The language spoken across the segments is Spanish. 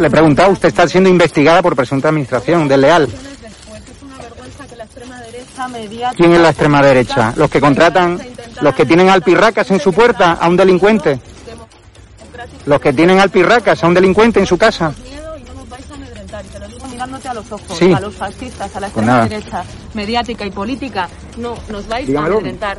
Le he preguntado, usted está siendo investigada por presunta administración desleal. ¿Quién es la extrema derecha? ¿Los que contratan, los que tienen alpirracas en su puerta a un delincuente? ¿Los que tienen alpirracas a un delincuente en su casa? mirándote a los ojos, a los fascistas, a la pues extrema derecha mediática y política, no nos vais a amedrentar,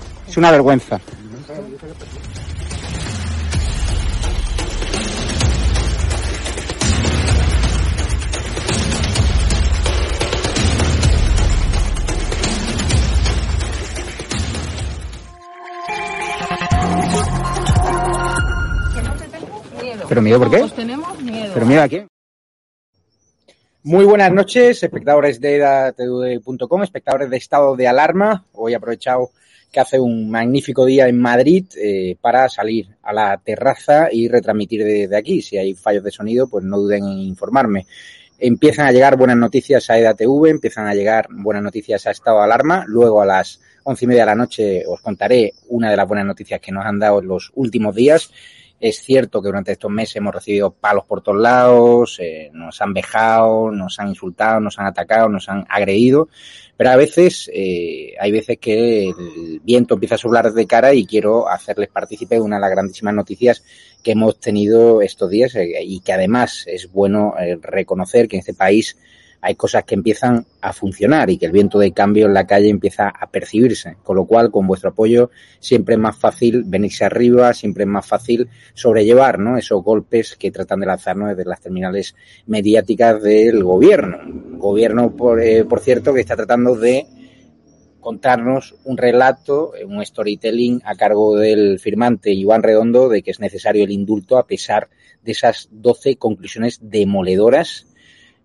Es una vergüenza. ¿Pero miedo por qué? Pues tenemos miedo. ¿Pero miedo a quién? Muy buenas noches, espectadores de edatv.com, espectadores de estado de alarma. Hoy he aprovechado que hace un magnífico día en Madrid eh, para salir a la terraza y retransmitir desde aquí. Si hay fallos de sonido, pues no duden en informarme. Empiezan a llegar buenas noticias a EDATV, empiezan a llegar buenas noticias a estado de alarma. Luego a las once y media de la noche os contaré una de las buenas noticias que nos han dado en los últimos días es cierto que durante estos meses hemos recibido palos por todos lados, eh, nos han vejado, nos han insultado, nos han atacado, nos han agredido, pero a veces, eh, hay veces que el viento empieza a soplar de cara y quiero hacerles partícipe de una de las grandísimas noticias que hemos tenido estos días eh, y que además es bueno reconocer que en este país hay cosas que empiezan a funcionar y que el viento de cambio en la calle empieza a percibirse. Con lo cual, con vuestro apoyo, siempre es más fácil venirse arriba, siempre es más fácil sobrellevar ¿no? esos golpes que tratan de lanzarnos desde las terminales mediáticas del gobierno. Gobierno, por, eh, por cierto, que está tratando de contarnos un relato, un storytelling a cargo del firmante Iván Redondo de que es necesario el indulto a pesar de esas 12 conclusiones demoledoras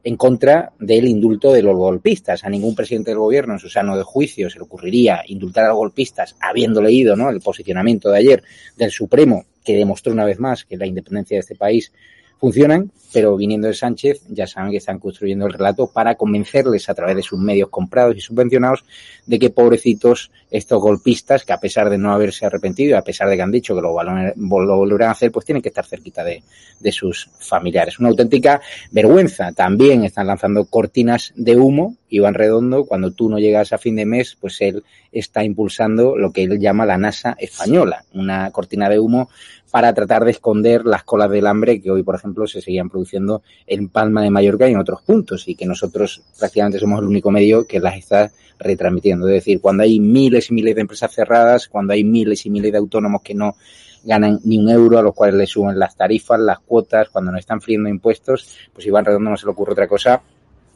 en contra del indulto de los golpistas. A ningún presidente del gobierno en su sano de juicio se le ocurriría indultar a los golpistas habiendo leído ¿no? el posicionamiento de ayer del Supremo, que demostró una vez más que la independencia de este país funcionan, pero viniendo de Sánchez ya saben que están construyendo el relato para convencerles a través de sus medios comprados y subvencionados de que pobrecitos estos golpistas, que a pesar de no haberse arrepentido y a pesar de que han dicho que lo, volverán a hacer, pues tienen que estar cerquita de, de sus familiares. Una auténtica vergüenza. También están lanzando cortinas de humo. Iván Redondo, cuando tú no llegas a fin de mes, pues él está impulsando lo que él llama la NASA española, una cortina de humo para tratar de esconder las colas del hambre que hoy, por ejemplo, se seguían produciendo en Palma de Mallorca y en otros puntos y que nosotros prácticamente somos el único medio que las está retransmitiendo. Es decir, cuando hay miles y miles de empresas cerradas, cuando hay miles y miles de autónomos que no ganan ni un euro, a los cuales le suben las tarifas, las cuotas, cuando no están friendo impuestos, pues Iván Redondo no se le ocurre otra cosa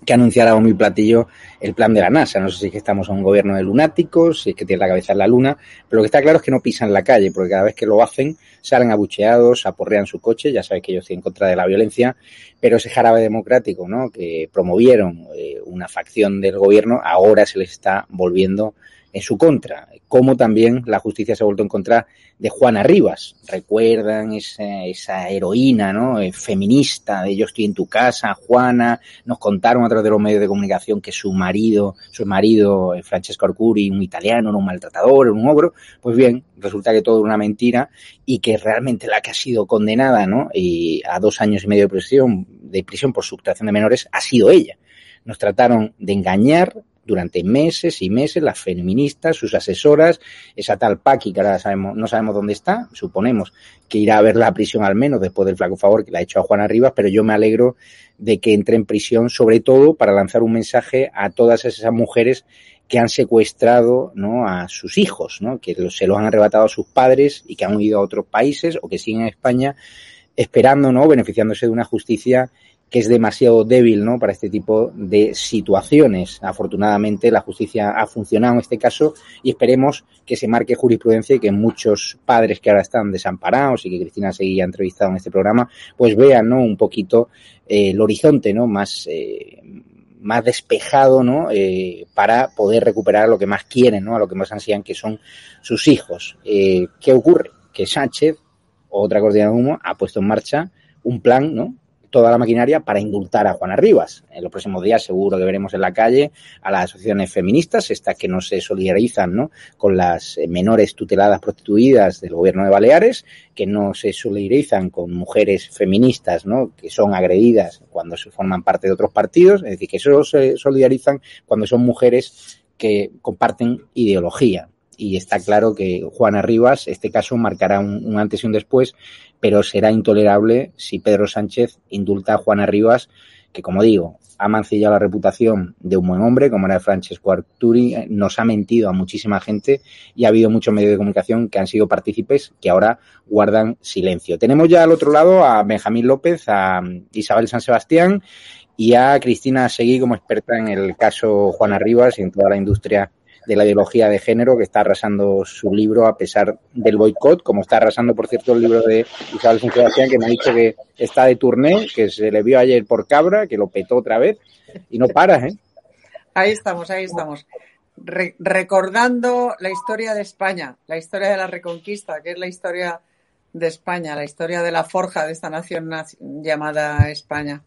que anunciara a mi platillo el plan de la NASA. No sé si es que estamos en un gobierno de lunáticos, si es que tiene la cabeza en la luna, pero lo que está claro es que no pisan la calle, porque cada vez que lo hacen salen abucheados, aporrean su coche, ya sabes que yo estoy en contra de la violencia, pero ese jarabe democrático, ¿no? Que promovieron eh, una facción del gobierno, ahora se les está volviendo en su contra, como también la justicia se ha vuelto en contra de Juana Rivas. Recuerdan esa, esa heroína ¿no? Eh, feminista de yo estoy en tu casa, Juana, nos contaron a través de los medios de comunicación que su marido, su marido, eh, Francesco Arcuri, un italiano, era un maltratador, era un ogro. Pues bien, resulta que todo una mentira y que realmente la que ha sido condenada ¿no? y a dos años y medio de prisión, de prisión por sustracción de menores ha sido ella. Nos trataron de engañar, durante meses y meses las feministas, sus asesoras, esa tal Paqui que ahora sabemos, no sabemos dónde está, suponemos que irá a ver la prisión al menos después del flaco favor que le ha hecho a Juana Rivas, pero yo me alegro de que entre en prisión, sobre todo para lanzar un mensaje a todas esas mujeres que han secuestrado ¿no? a sus hijos, ¿no? que se los han arrebatado a sus padres y que han huido a otros países o que siguen en España esperando, ¿no? beneficiándose de una justicia que es demasiado débil ¿no? para este tipo de situaciones. Afortunadamente la justicia ha funcionado en este caso y esperemos que se marque jurisprudencia y que muchos padres que ahora están desamparados y que Cristina seguía entrevistado en este programa, pues vean ¿no? un poquito eh, el horizonte ¿no? más, eh, más despejado ¿no? Eh, para poder recuperar lo que más quieren, ¿no? a lo que más ansían, que son sus hijos. Eh, ¿Qué ocurre? Que Sánchez, otra cortina de humo, ha puesto en marcha un plan, ¿no? Toda la maquinaria para indultar a Juana Rivas. En los próximos días seguro que veremos en la calle a las asociaciones feministas, estas que no se solidarizan ¿no? con las eh, menores tuteladas prostituidas del gobierno de Baleares, que no se solidarizan con mujeres feministas ¿no? que son agredidas cuando se forman parte de otros partidos, es decir, que solo se solidarizan cuando son mujeres que comparten ideología y está claro que Juana Rivas, este caso marcará un, un, antes y un después pero será intolerable si Pedro Sánchez indulta a Juana Rivas, que como digo, ha mancillado la reputación de un buen hombre, como era Francesco Arturi, nos ha mentido a muchísima gente y ha habido muchos medios de comunicación que han sido partícipes que ahora guardan silencio. Tenemos ya al otro lado a Benjamín López, a Isabel San Sebastián y a Cristina Seguí como experta en el caso Juana Rivas y en toda la industria de la ideología de género que está arrasando su libro a pesar del boicot, como está arrasando, por cierto, el libro de Isabel Sebastián, que me ha dicho que está de turné, que se le vio ayer por Cabra, que lo petó otra vez, y no para, ¿eh? Ahí estamos, ahí estamos. Re recordando la historia de España, la historia de la reconquista, que es la historia de España, la historia de la forja de esta nación llamada España.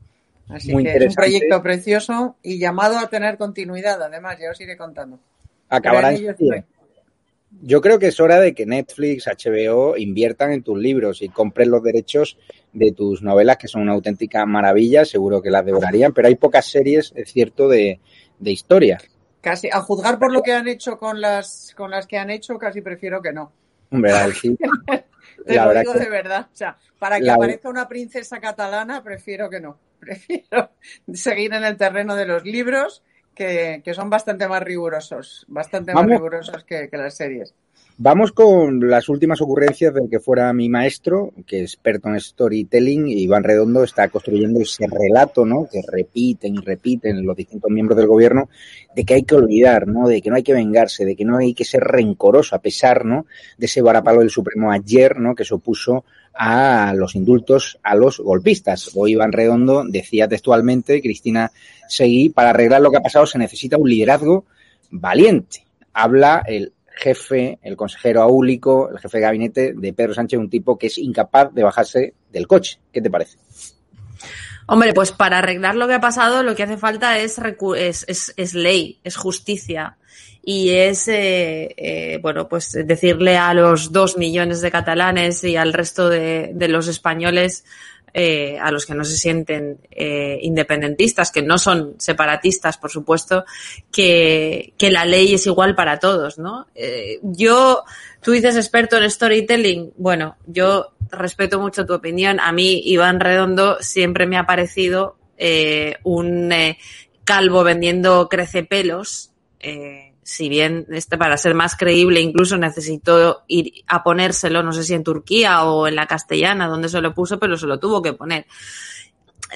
Así Muy que es un proyecto precioso y llamado a tener continuidad, además, ya os iré contando acabarán. Yo creo que es hora de que Netflix, HBO inviertan en tus libros y compren los derechos de tus novelas, que son una auténtica maravilla, seguro que las devorarían, pero hay pocas series, es cierto, de, de historia. Casi, a juzgar por lo que han hecho con las, con las que han hecho, casi prefiero que no. Hombre, sí. Te la lo digo de verdad. O sea, para que la... aparezca una princesa catalana, prefiero que no. Prefiero seguir en el terreno de los libros que, que son bastante más rigurosos, bastante Vamos. más rigurosos que, que las series. Vamos con las últimas ocurrencias del que fuera mi maestro, que es experto en storytelling, y Iván Redondo está construyendo ese relato, ¿no? Que repiten y repiten los distintos miembros del gobierno, de que hay que olvidar, ¿no? De que no hay que vengarse, de que no hay que ser rencoroso, a pesar, ¿no? De ese varapalo del Supremo ayer, ¿no? Que se opuso a los indultos a los golpistas. Hoy Iván Redondo decía textualmente, Cristina Seguí, para arreglar lo que ha pasado se necesita un liderazgo valiente. Habla el jefe, el consejero aúlico, el jefe de gabinete de Pedro Sánchez, un tipo que es incapaz de bajarse del coche. ¿Qué te parece? Hombre, pues para arreglar lo que ha pasado, lo que hace falta es, es, ley, es justicia. Y es, eh, eh, bueno, pues decirle a los dos millones de catalanes y al resto de, los españoles eh, a los que no se sienten eh, independentistas, que no son separatistas, por supuesto, que, que, la ley es igual para todos, ¿no? Yo, tú dices experto en storytelling, bueno, yo respeto mucho tu opinión. A mí, Iván Redondo siempre me ha parecido eh, un calvo vendiendo crecepelos, si bien este, para ser más creíble incluso necesitó ir a ponérselo, no sé si en Turquía o en la castellana, donde se lo puso, pero se lo tuvo que poner.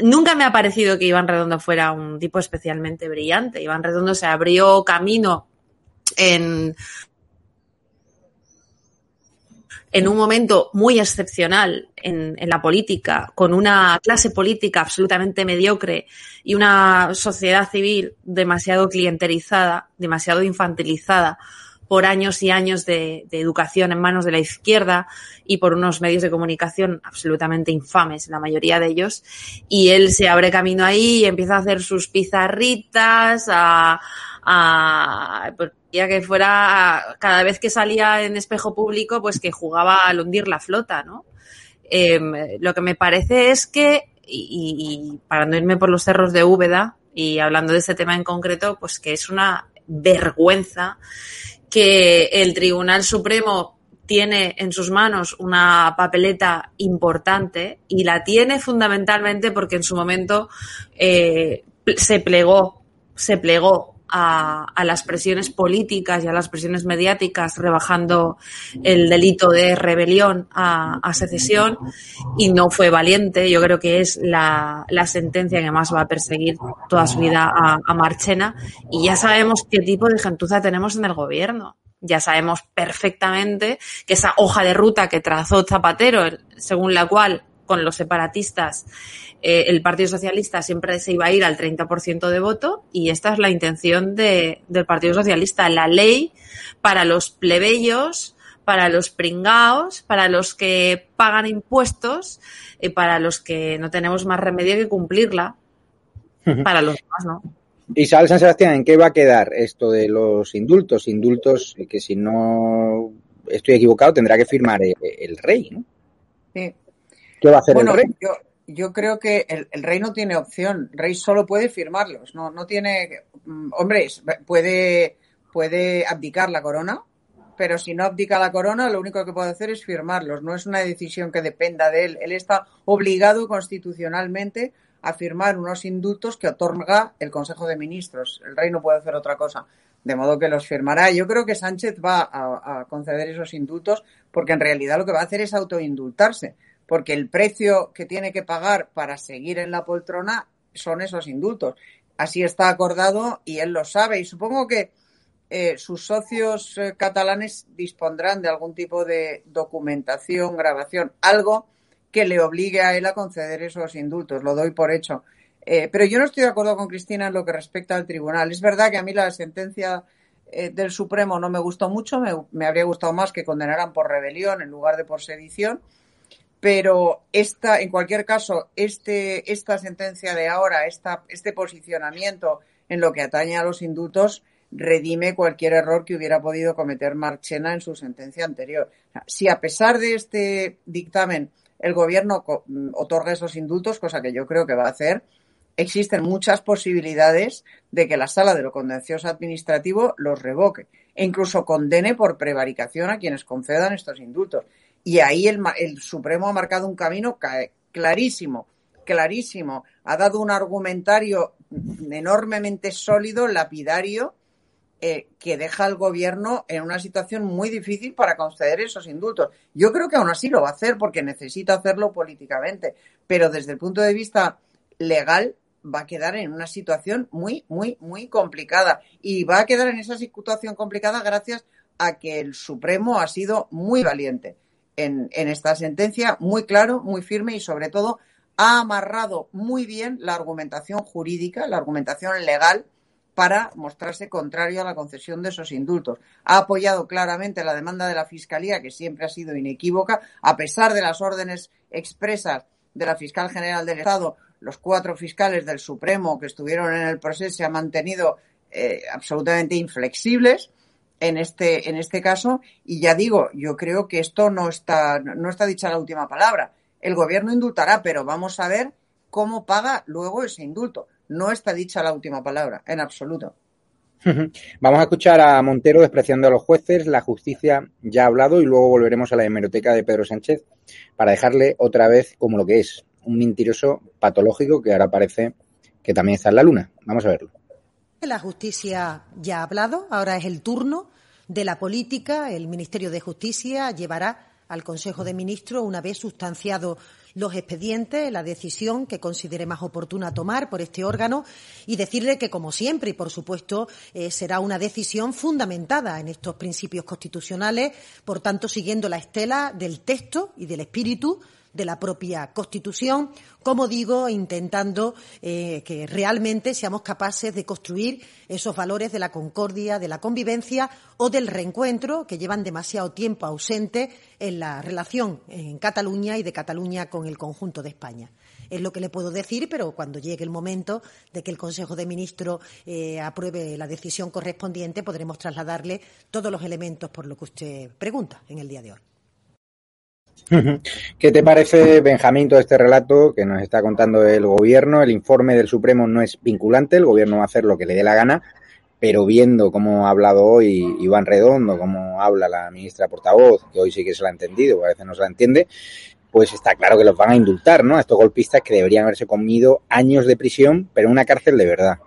Nunca me ha parecido que Iván Redondo fuera un tipo especialmente brillante. Iván Redondo se abrió camino en en un momento muy excepcional en, la política, con una clase política absolutamente mediocre y una sociedad civil demasiado clientelizada, demasiado infantilizada por años y años de, educación en manos de la izquierda y por unos medios de comunicación absolutamente infames, la mayoría de ellos. Y él se abre camino ahí y empieza a hacer sus pizarritas, a, a pues, ya que fuera cada vez que salía en espejo público, pues que jugaba al hundir la flota, ¿no? Em, lo que me parece es que, y, y, para no irme por los cerros de Úbeda, y hablando de este tema en concreto, pues que es una vergüenza que el Tribunal Supremo tiene en sus manos una papeleta importante y la tiene fundamentalmente porque en su momento eh, se plegó, se plegó a, las presiones políticas y a las presiones mediáticas, rebajando el delito de rebelión a, secesión y no fue valiente. Yo creo que es la, sentencia que más va a perseguir toda su vida a Marchena y ya sabemos qué tipo de gentuza tenemos en el gobierno ya sabemos perfectamente que esa hoja de ruta que trazó Zapatero, según la cual con los separatistas eh, el Partido Socialista siempre se iba a ir al 30% de voto y esta es la intención de, del Partido Socialista, la ley para los plebeyos, para los pringaos, para los que pagan impuestos y para los que no tenemos más remedio que cumplirla. Para los demás, ¿no? Isabel San Sebastián, ¿en qué va a quedar esto de los indultos? Indultos que si no estoy equivocado tendrá que firmar el, el rey, ¿no? Sí. ¿Qué va a hacer bueno, el rey? Yo, yo creo que el, el, rey no tiene opción. El rey solo puede firmarlos. No, no tiene. Hombre, puede, puede abdicar la corona, pero si no abdica la corona, lo único que puede hacer es firmarlos. No es una decisión que dependa de él. Él está obligado constitucionalmente a firmar unos indultos que otorga el Consejo de Ministros. El rey no puede hacer otra cosa. De modo que los firmará. Yo creo que Sánchez va a, a conceder esos indultos porque en realidad lo que va a hacer es autoindultarse porque el precio que tiene que pagar para seguir en la poltrona son esos indultos. Así está acordado y él lo sabe. Y supongo que eh, sus socios eh, catalanes dispondrán de algún tipo de documentación, grabación, algo que le obligue a él a conceder esos indultos. Lo doy por hecho. Eh, pero yo no estoy de acuerdo con Cristina en lo que respecta al tribunal. Es verdad que a mí la sentencia eh, del Supremo no me gustó mucho. Me, me habría gustado más que condenaran por rebelión en lugar de por sedición pero esta, en cualquier caso, este, esta sentencia de ahora, este posicionamiento en lo que atañe a los indultos, redime cualquier error que hubiera podido cometer Marchena en su sentencia anterior. Si a pesar de este dictamen el gobierno otorga esos indultos, cosa que yo creo que va a hacer, existen muchas posibilidades de que la sala de lo contencioso administrativo los revoque e incluso condene por prevaricación a quienes concedan estos indultos. Y ahí el, el Supremo ha marcado un camino clarísimo, clarísimo. Ha dado un argumentario enormemente sólido, lapidario, eh, que deja al gobierno en una situación muy difícil para conceder esos indultos. Yo creo que aún así lo va a hacer porque necesita hacerlo políticamente, pero desde el punto de vista legal va a quedar en una situación muy, muy, muy complicada. Y va a quedar en esa situación complicada gracias a que el Supremo ha sido muy valiente en, esta sentencia, muy claro, muy firme y sobre todo ha amarrado muy bien la argumentación jurídica, la argumentación legal para mostrarse contrario a la concesión de esos indultos. Ha apoyado claramente la demanda de la Fiscalía, que siempre ha sido inequívoca, a pesar de las órdenes expresas de la Fiscal General del Estado, los cuatro fiscales del Supremo que estuvieron en el proceso se han mantenido eh, absolutamente inflexibles en este, en este caso. Y ya digo, yo creo que esto no está, no está dicha la última palabra. El gobierno indultará, pero vamos a ver cómo paga luego ese indulto. No está dicha la última palabra, en absoluto. Vamos a escuchar a Montero despreciando a los jueces. La justicia ya ha hablado y luego volveremos a la hemeroteca de Pedro Sánchez para dejarle otra vez como lo que es, un mentiroso patológico que ahora parece que también está en la luna. Vamos a verlo. La justicia ya ha hablado, ahora es el turno de la política. El Ministerio de Justicia llevará al Consejo de Ministros, una vez sustanciado los expedientes, la decisión que considere más oportuna tomar por este órgano y decirle que, como siempre, y por supuesto, eh, será una decisión fundamentada en estos principios constitucionales, por tanto, siguiendo la estela del texto y del espíritu de la propia Constitución, como digo, intentando eh, que realmente seamos capaces de construir esos valores de la concordia, de la convivencia o del reencuentro que llevan demasiado tiempo ausente en la relación en Cataluña y de Cataluña con el conjunto de España. Es lo que le puedo decir, pero cuando llegue el momento de que el Consejo de Ministros eh, apruebe la decisión correspondiente, podremos trasladarle todos los elementos por lo que usted pregunta en el día de hoy. ¿Qué te parece, Benjamín, todo este relato que nos está contando el gobierno? El informe del Supremo no es vinculante, el gobierno va a hacer lo que le dé la gana, pero viendo cómo ha hablado hoy Iván Redondo, cómo habla la ministra portavoz, que hoy sí que se la ha entendido, a veces no se la entiende, pues está claro que los van a indultar, ¿no? A estos golpistas que deberían haberse comido años de prisión, pero en una cárcel de verdad,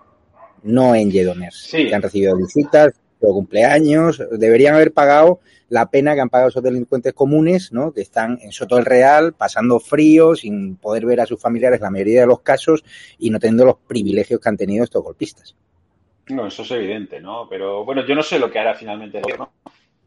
no en Lledoners, que han recibido visitas, cumpleaños, deberían haber pagado la pena que han pagado esos delincuentes comunes, ¿no? Que están en Soto del Real, pasando frío, sin poder ver a sus familiares la mayoría de los casos y no teniendo los privilegios que han tenido estos golpistas. No, eso es evidente, ¿no? Pero bueno, yo no sé lo que hará finalmente el gobierno.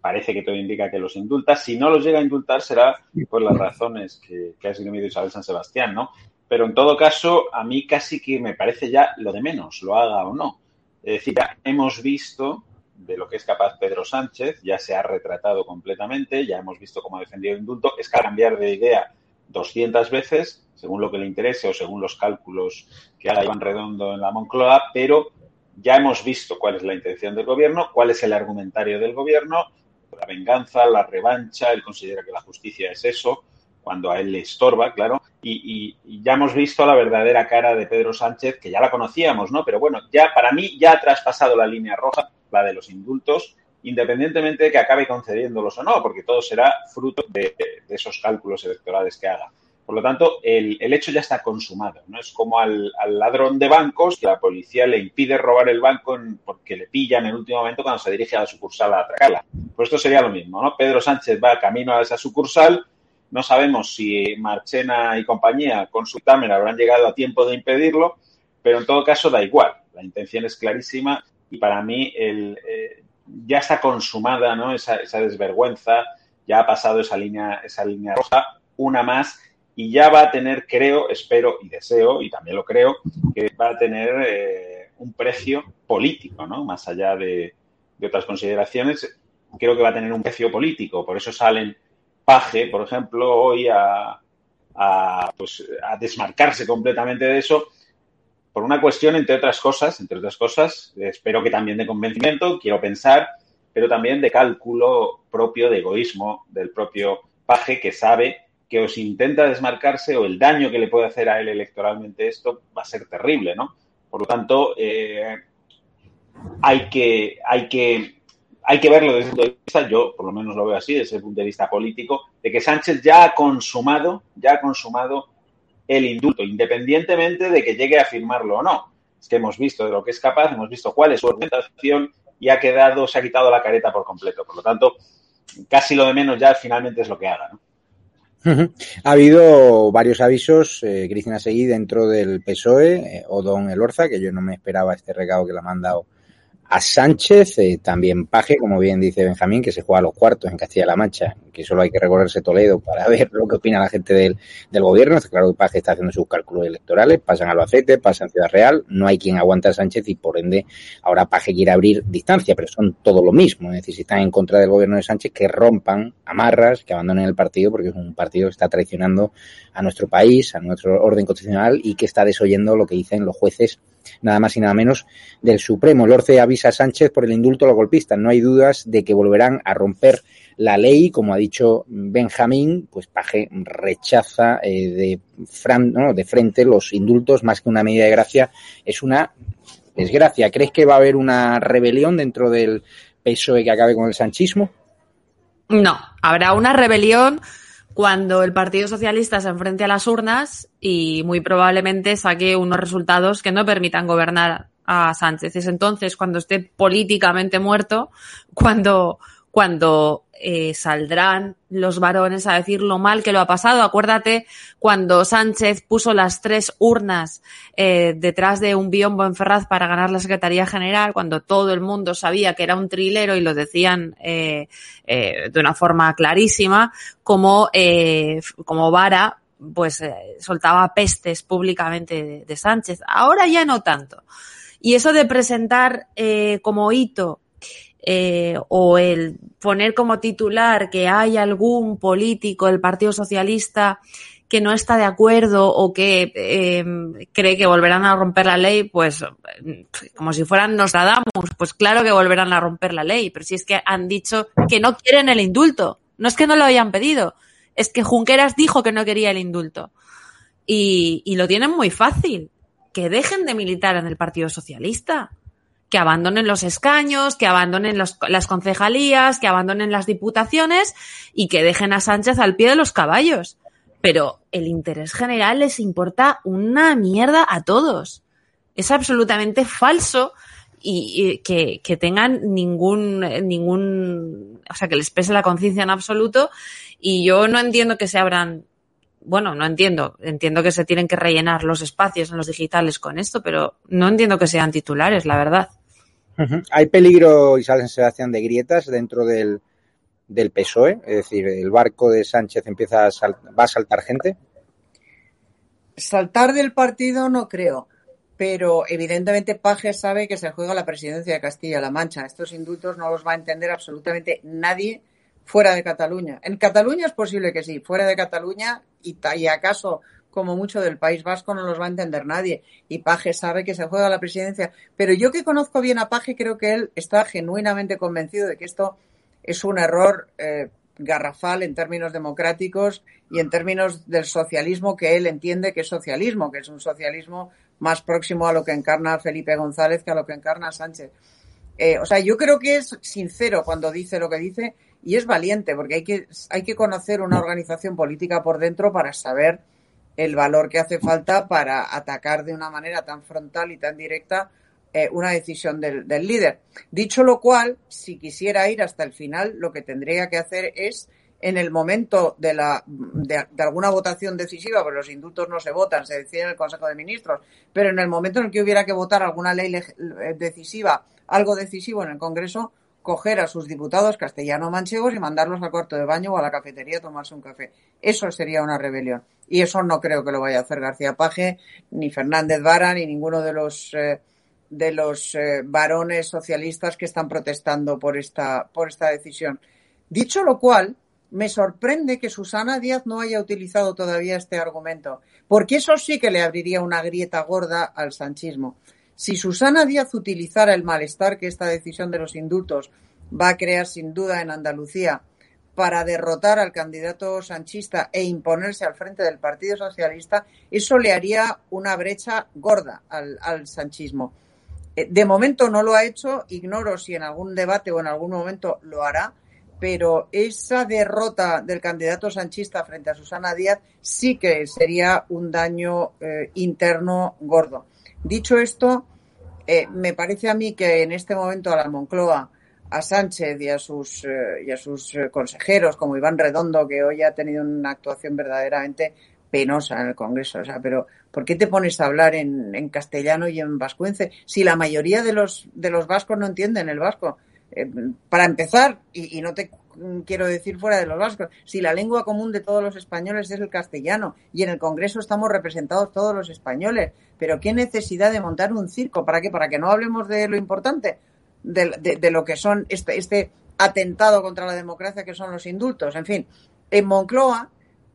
Parece que todo indica que los indulta. Si no los llega a indultar será por las razones que, que ha esgrimido Isabel San Sebastián, ¿no? Pero en todo caso, a mí casi que me parece ya lo de menos, lo haga o no. Es decir, ya hemos visto de lo que es capaz Pedro Sánchez, ya se ha retratado completamente, ya hemos visto cómo ha defendido el indulto, es cambiar de idea 200 veces, según lo que le interese o según los cálculos que haga Iván Redondo en la Moncloa, pero ya hemos visto cuál es la intención del gobierno, cuál es el argumentario del gobierno, la venganza, la revancha, él considera que la justicia es eso, cuando a él le estorba, claro, y, y, ya hemos visto la verdadera cara de Pedro Sánchez, que ya la conocíamos, ¿no? Pero bueno, ya para mí ya ha traspasado la línea roja, la de los indultos, independientemente de que acabe concediéndolos o no, porque todo será fruto de, esos cálculos electorales que haga. Por lo tanto, el, hecho ya está consumado. ¿no? Es como al, ladrón de bancos que la policía le impide robar el banco porque le pilla en el último momento cuando se dirige a la sucursal a atracarla. Pues esto sería lo mismo. ¿no? Pedro Sánchez va camino a esa sucursal. No sabemos si Marchena y compañía con su tamer habrán llegado a tiempo de impedirlo, pero en todo caso da igual. La intención es clarísima y para mí el, eh, ya está consumada ¿no? Esa, esa, desvergüenza, ya ha pasado esa línea, esa línea roja, una más, y ya va a tener, creo, espero y deseo, y también lo creo, que va a tener eh, un precio político, ¿no? Más allá de, de, otras consideraciones, creo que va a tener un precio político. Por eso salen Paje, por ejemplo, hoy a, a, pues, a desmarcarse completamente de eso por una cuestión, entre otras cosas, entre otras cosas, espero que también de convencimiento, quiero pensar, pero también de cálculo propio, de egoísmo del propio Paje, que sabe que os intenta desmarcarse o el daño que le puede hacer a él electoralmente esto va a ser terrible, ¿no? Por lo tanto, eh, hay, que, hay, que, hay que verlo desde el punto de vista, yo por lo menos lo veo así, desde el punto de vista político, de que Sánchez ya ha consumado, ya ha consumado el indulto, independientemente de que llegue a firmarlo o no. Es que hemos visto de lo que es capaz, hemos visto cuál es su argumentación y ha quedado, se ha quitado la careta por completo. Por lo tanto, casi lo de menos ya finalmente es lo que haga. Ha habido varios avisos, eh, Cristina Seguí, dentro del PSOE, eh, o Don Elorza, que yo no me esperaba este regalo que le ha mandado a Sánchez, eh, también Paje, como bien dice Benjamín, que se juega a los cuartos en Castilla-La Mancha, que solo hay que recorrerse Toledo para ver lo que opina la gente del, del gobierno. Claro que Paje está haciendo sus cálculos electorales, pasan a Albacete, pasan Ciudad Real, no hay quien aguante a Sánchez y por ende ahora Paje quiere abrir distancia, pero son todo lo mismo. Es decir, si están en contra del gobierno de Sánchez, que rompan amarras, que abandonen el partido, porque es un partido que está traicionando a nuestro país, a nuestro orden constitucional y que está desoyendo lo que dicen los jueces nada más y nada menos, del Supremo. El Orce avisa a Sánchez por el indulto a los golpistas. No hay dudas de que volverán a romper la ley, como ha dicho Benjamín, pues Paje rechaza eh, de, fran, ¿no? de frente los indultos más que una medida de gracia, es una desgracia. ¿Crees que va a haber una rebelión dentro del PSOE que acabe con el sanchismo? No, habrá una rebelión cuando el Partido Socialista se enfrente a las urnas y muy probablemente saque unos resultados que no permitan gobernar a Sánchez. Es entonces cuando esté políticamente muerto, cuando, cuando eh, saldrán los varones a decir lo mal que lo ha pasado. Acuérdate cuando Sánchez puso las tres urnas eh, detrás de un biombo en Ferraz para ganar la Secretaría General, cuando todo el mundo sabía que era un trilero y lo decían eh, de una forma clarísima, como, como Vara pues soltaba pestes públicamente de, Sánchez. Ahora ya no tanto. Y eso de presentar como hito eh, o el poner como titular que hay algún político del Partido Socialista que no está de acuerdo o que em, cree que volverán a romper la ley, pues como si fueran Nostradamus, pues claro que volverán a romper la ley, pero si es que han dicho que no quieren el indulto, no es que no lo hayan pedido, es que Junqueras dijo que no quería el indulto. Y, y lo tienen muy fácil, que dejen de militar en el Partido Socialista que abandonen los escaños, que abandonen las concejalías, que abandonen las diputaciones y que dejen a Sánchez al pie de los caballos. Pero el interés general les importa una mierda a todos. Es absolutamente falso y, que, que, tengan ningún, ningún, o sea, que les pese la conciencia en absoluto. Y yo no entiendo que se abran, bueno, no entiendo, entiendo que se tienen que rellenar los espacios en los digitales con esto, pero no entiendo que sean titulares, la verdad. Hay peligro, Isabel Sebastián, de grietas dentro del, del PSOE, es decir, el barco de Sánchez empieza a va a saltar gente. Saltar del partido no creo, pero evidentemente Paje sabe que se juega la presidencia de Castilla-La Mancha. Estos indultos no los va a entender absolutamente nadie fuera de Cataluña. En Cataluña es posible que sí, fuera de Cataluña y, y acaso como mucho del País Vasco no los va a entender nadie. Y Paje sabe que se juega la presidencia. Pero yo que conozco bien a Paje, creo que él está genuinamente convencido de que esto es un error eh, garrafal en términos democráticos y en términos del socialismo que él entiende que es socialismo, que es un socialismo más próximo a lo que encarna Felipe González que a lo que encarna Sánchez. Eh, o sea, yo creo que es sincero cuando dice lo que dice y es valiente, porque hay que, hay que conocer una organización política por dentro para saber el valor que hace falta para atacar de una manera tan frontal y tan directa eh, una decisión del, líder. Dicho lo cual, si quisiera ir hasta el final, lo que tendría que hacer es en el momento de, la, de, alguna votación decisiva, porque los indultos no se votan, se decide en el Consejo de Ministros, pero en el momento en el que hubiera que votar alguna ley eh, decisiva, algo decisivo en el Congreso, coger a sus diputados castellano-manchegos y mandarlos al cuarto de baño o a la cafetería a tomarse un café. Eso sería una rebelión. Y eso no creo que lo vaya a hacer García Paje, ni Fernández Vara, ni ninguno de los, eh, de los eh, varones socialistas que están protestando por esta, por esta decisión. Dicho lo cual, me sorprende que Susana Díaz no haya utilizado todavía este argumento, porque eso sí que le abriría una grieta gorda al sanchismo. Si Susana Díaz utilizara el malestar que esta decisión de los indultos va a crear sin duda en Andalucía para derrotar al candidato sanchista e imponerse al frente del Partido Socialista, eso le haría una brecha gorda al, sanchismo. Eh, de momento no lo ha hecho, ignoro si en algún debate o en algún momento lo hará, pero esa derrota del candidato sanchista frente a Susana Díaz sí que sería un daño eh, interno gordo. Dicho esto, eh, me parece a mí que en este momento a la Moncloa, a Sánchez y a sus, eh, y a sus eh, consejeros, como Iván Redondo, que hoy ha tenido una actuación verdaderamente penosa en el Congreso. O sea, pero ¿por qué te pones a hablar en, en castellano y en vascuence si la mayoría de los, de los vascos no entienden el vasco? para empezar, y, no te quiero decir fuera de los vascos, si la lengua común de todos los españoles es el castellano y en el Congreso estamos representados todos los españoles, pero qué necesidad de montar un circo, ¿para qué? Para que no hablemos de lo importante, de, lo que son este, este atentado contra la democracia que son los indultos. En fin, en Moncloa,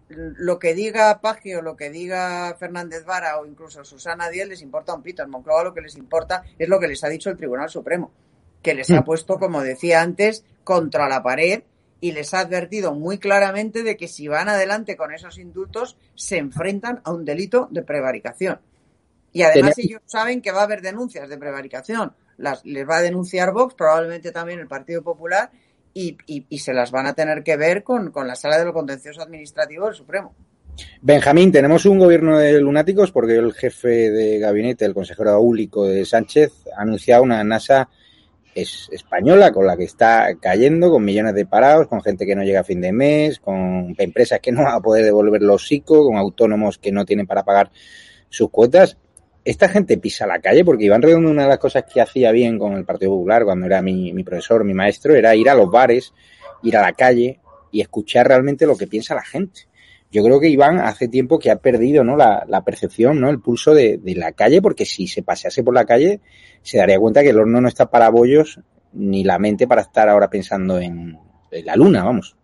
lo que diga Pagio, lo que diga Fernández Vara o incluso Susana Díaz les importa un pito. En Moncloa lo que les importa es lo que les ha dicho el Tribunal Supremo, que les ha mm. puesto, como decía antes, contra la pared y les ha advertido muy claramente de que si van adelante con esos indultos se enfrentan a un delito de prevaricación. Y además ellos saben que va a haber denuncias de prevaricación. Las, les va a denunciar Vox, probablemente también el Partido Popular, y, y, se las van a tener que ver con, con la sala de lo contencioso administrativo del Supremo. Benjamín, tenemos un gobierno de lunáticos porque el jefe de gabinete, el consejero aúlico de Sánchez, ha anunciado una NASA es española con la que está cayendo, con millones de parados, con gente que no llega a fin de mes, con empresas que no van a poder devolver los psicos, con autónomos que no tienen para pagar sus cuotas. Esta gente pisa la calle porque Iván Redondo, una de las cosas que hacía bien con el Partido Popular cuando era mi, mi profesor, mi maestro, era ir a los bares, ir a la calle y escuchar realmente lo que piensa la gente yo creo que Iván hace tiempo que ha perdido ¿no? la, percepción, ¿no? el pulso de, la calle, porque si se pasease por la calle se daría cuenta que el horno no está para bollos ni la mente para estar ahora pensando en, la luna, vamos.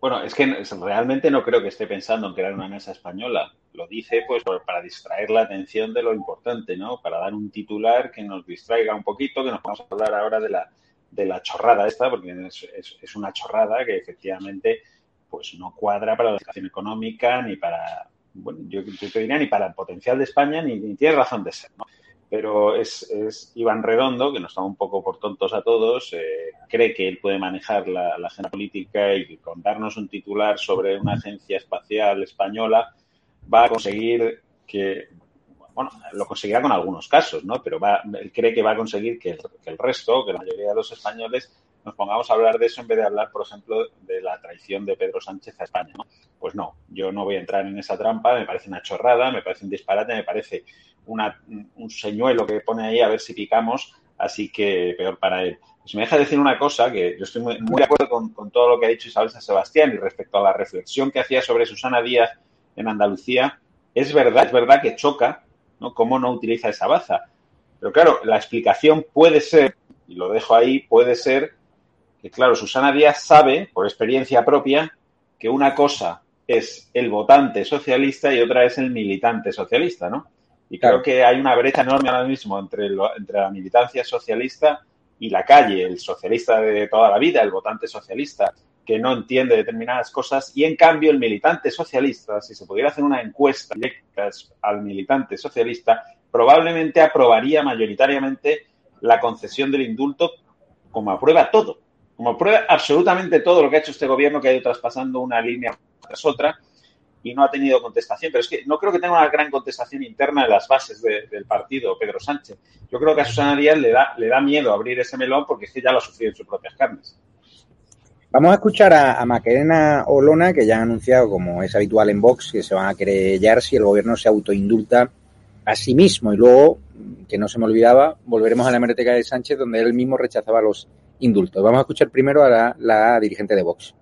Bueno, es que realmente no creo que esté pensando en crear una mesa española. Lo dice pues para distraer la atención de lo importante, ¿no? Para dar un titular que nos distraiga un poquito, que nos vamos a hablar ahora de la, de la chorrada esta, porque es una chorrada que efectivamente pues no cuadra para la situación económica ni para, bueno, yo, te diría ni para el potencial de España ni, tiene razón de ser. Pero es, es, Iván Redondo, que nos está un poco por tontos a todos, eh, cree que él puede manejar la, agenda política y con darnos un titular sobre una agencia espacial española va a conseguir que, bueno, lo conseguirá con algunos casos, ¿no? Pero va, él cree que va a conseguir que que el resto, que la mayoría de los españoles nos pongamos a hablar de eso en vez de hablar, por ejemplo, de la traición de Pedro Sánchez a España. ¿no? Pues no, yo no voy a entrar en esa trampa, me parece una chorrada, me parece un disparate, me parece una, un señuelo que pone ahí a ver si picamos, así que peor para él. Si me deja decir una cosa, que yo estoy muy, de acuerdo con, todo lo que ha dicho Isabel San Sebastián y respecto a la reflexión que hacía sobre Susana Díaz en Andalucía, es verdad, es verdad que choca, ¿no? Cómo no utiliza esa baza. Pero claro, la explicación puede ser, y lo dejo ahí, puede ser que, claro, Susana Díaz sabe, por experiencia propia, que una cosa es el votante socialista y otra es el militante socialista, ¿no? Y creo que hay una brecha enorme ahora mismo entre, entre la militancia socialista y la calle, el socialista de toda la vida, el votante socialista, que no entiende determinadas cosas, y en cambio el militante socialista, si se pudiera hacer una encuesta directa al militante socialista, probablemente aprobaría mayoritariamente la concesión del indulto como aprueba todo como prueba absolutamente todo lo que ha hecho este gobierno, que ha ido traspasando una línea tras otra y no ha tenido contestación. Pero es que no creo que tenga una gran contestación interna de las bases del partido, Pedro Sánchez. Yo creo que a Susana Díaz le da, le da miedo abrir ese melón porque es que ya lo ha sufrido en sus propias carnes. Vamos a escuchar a, a Macarena Olona, que ya han anunciado, como es habitual en Vox, que se van a querellar si el gobierno se autoindulta a sí mismo. Y luego, que no se me olvidaba, volveremos a la hemeroteca de Sánchez, donde él mismo rechazaba los indultos. Vamos a escuchar primero a la, la dirigente de Vox.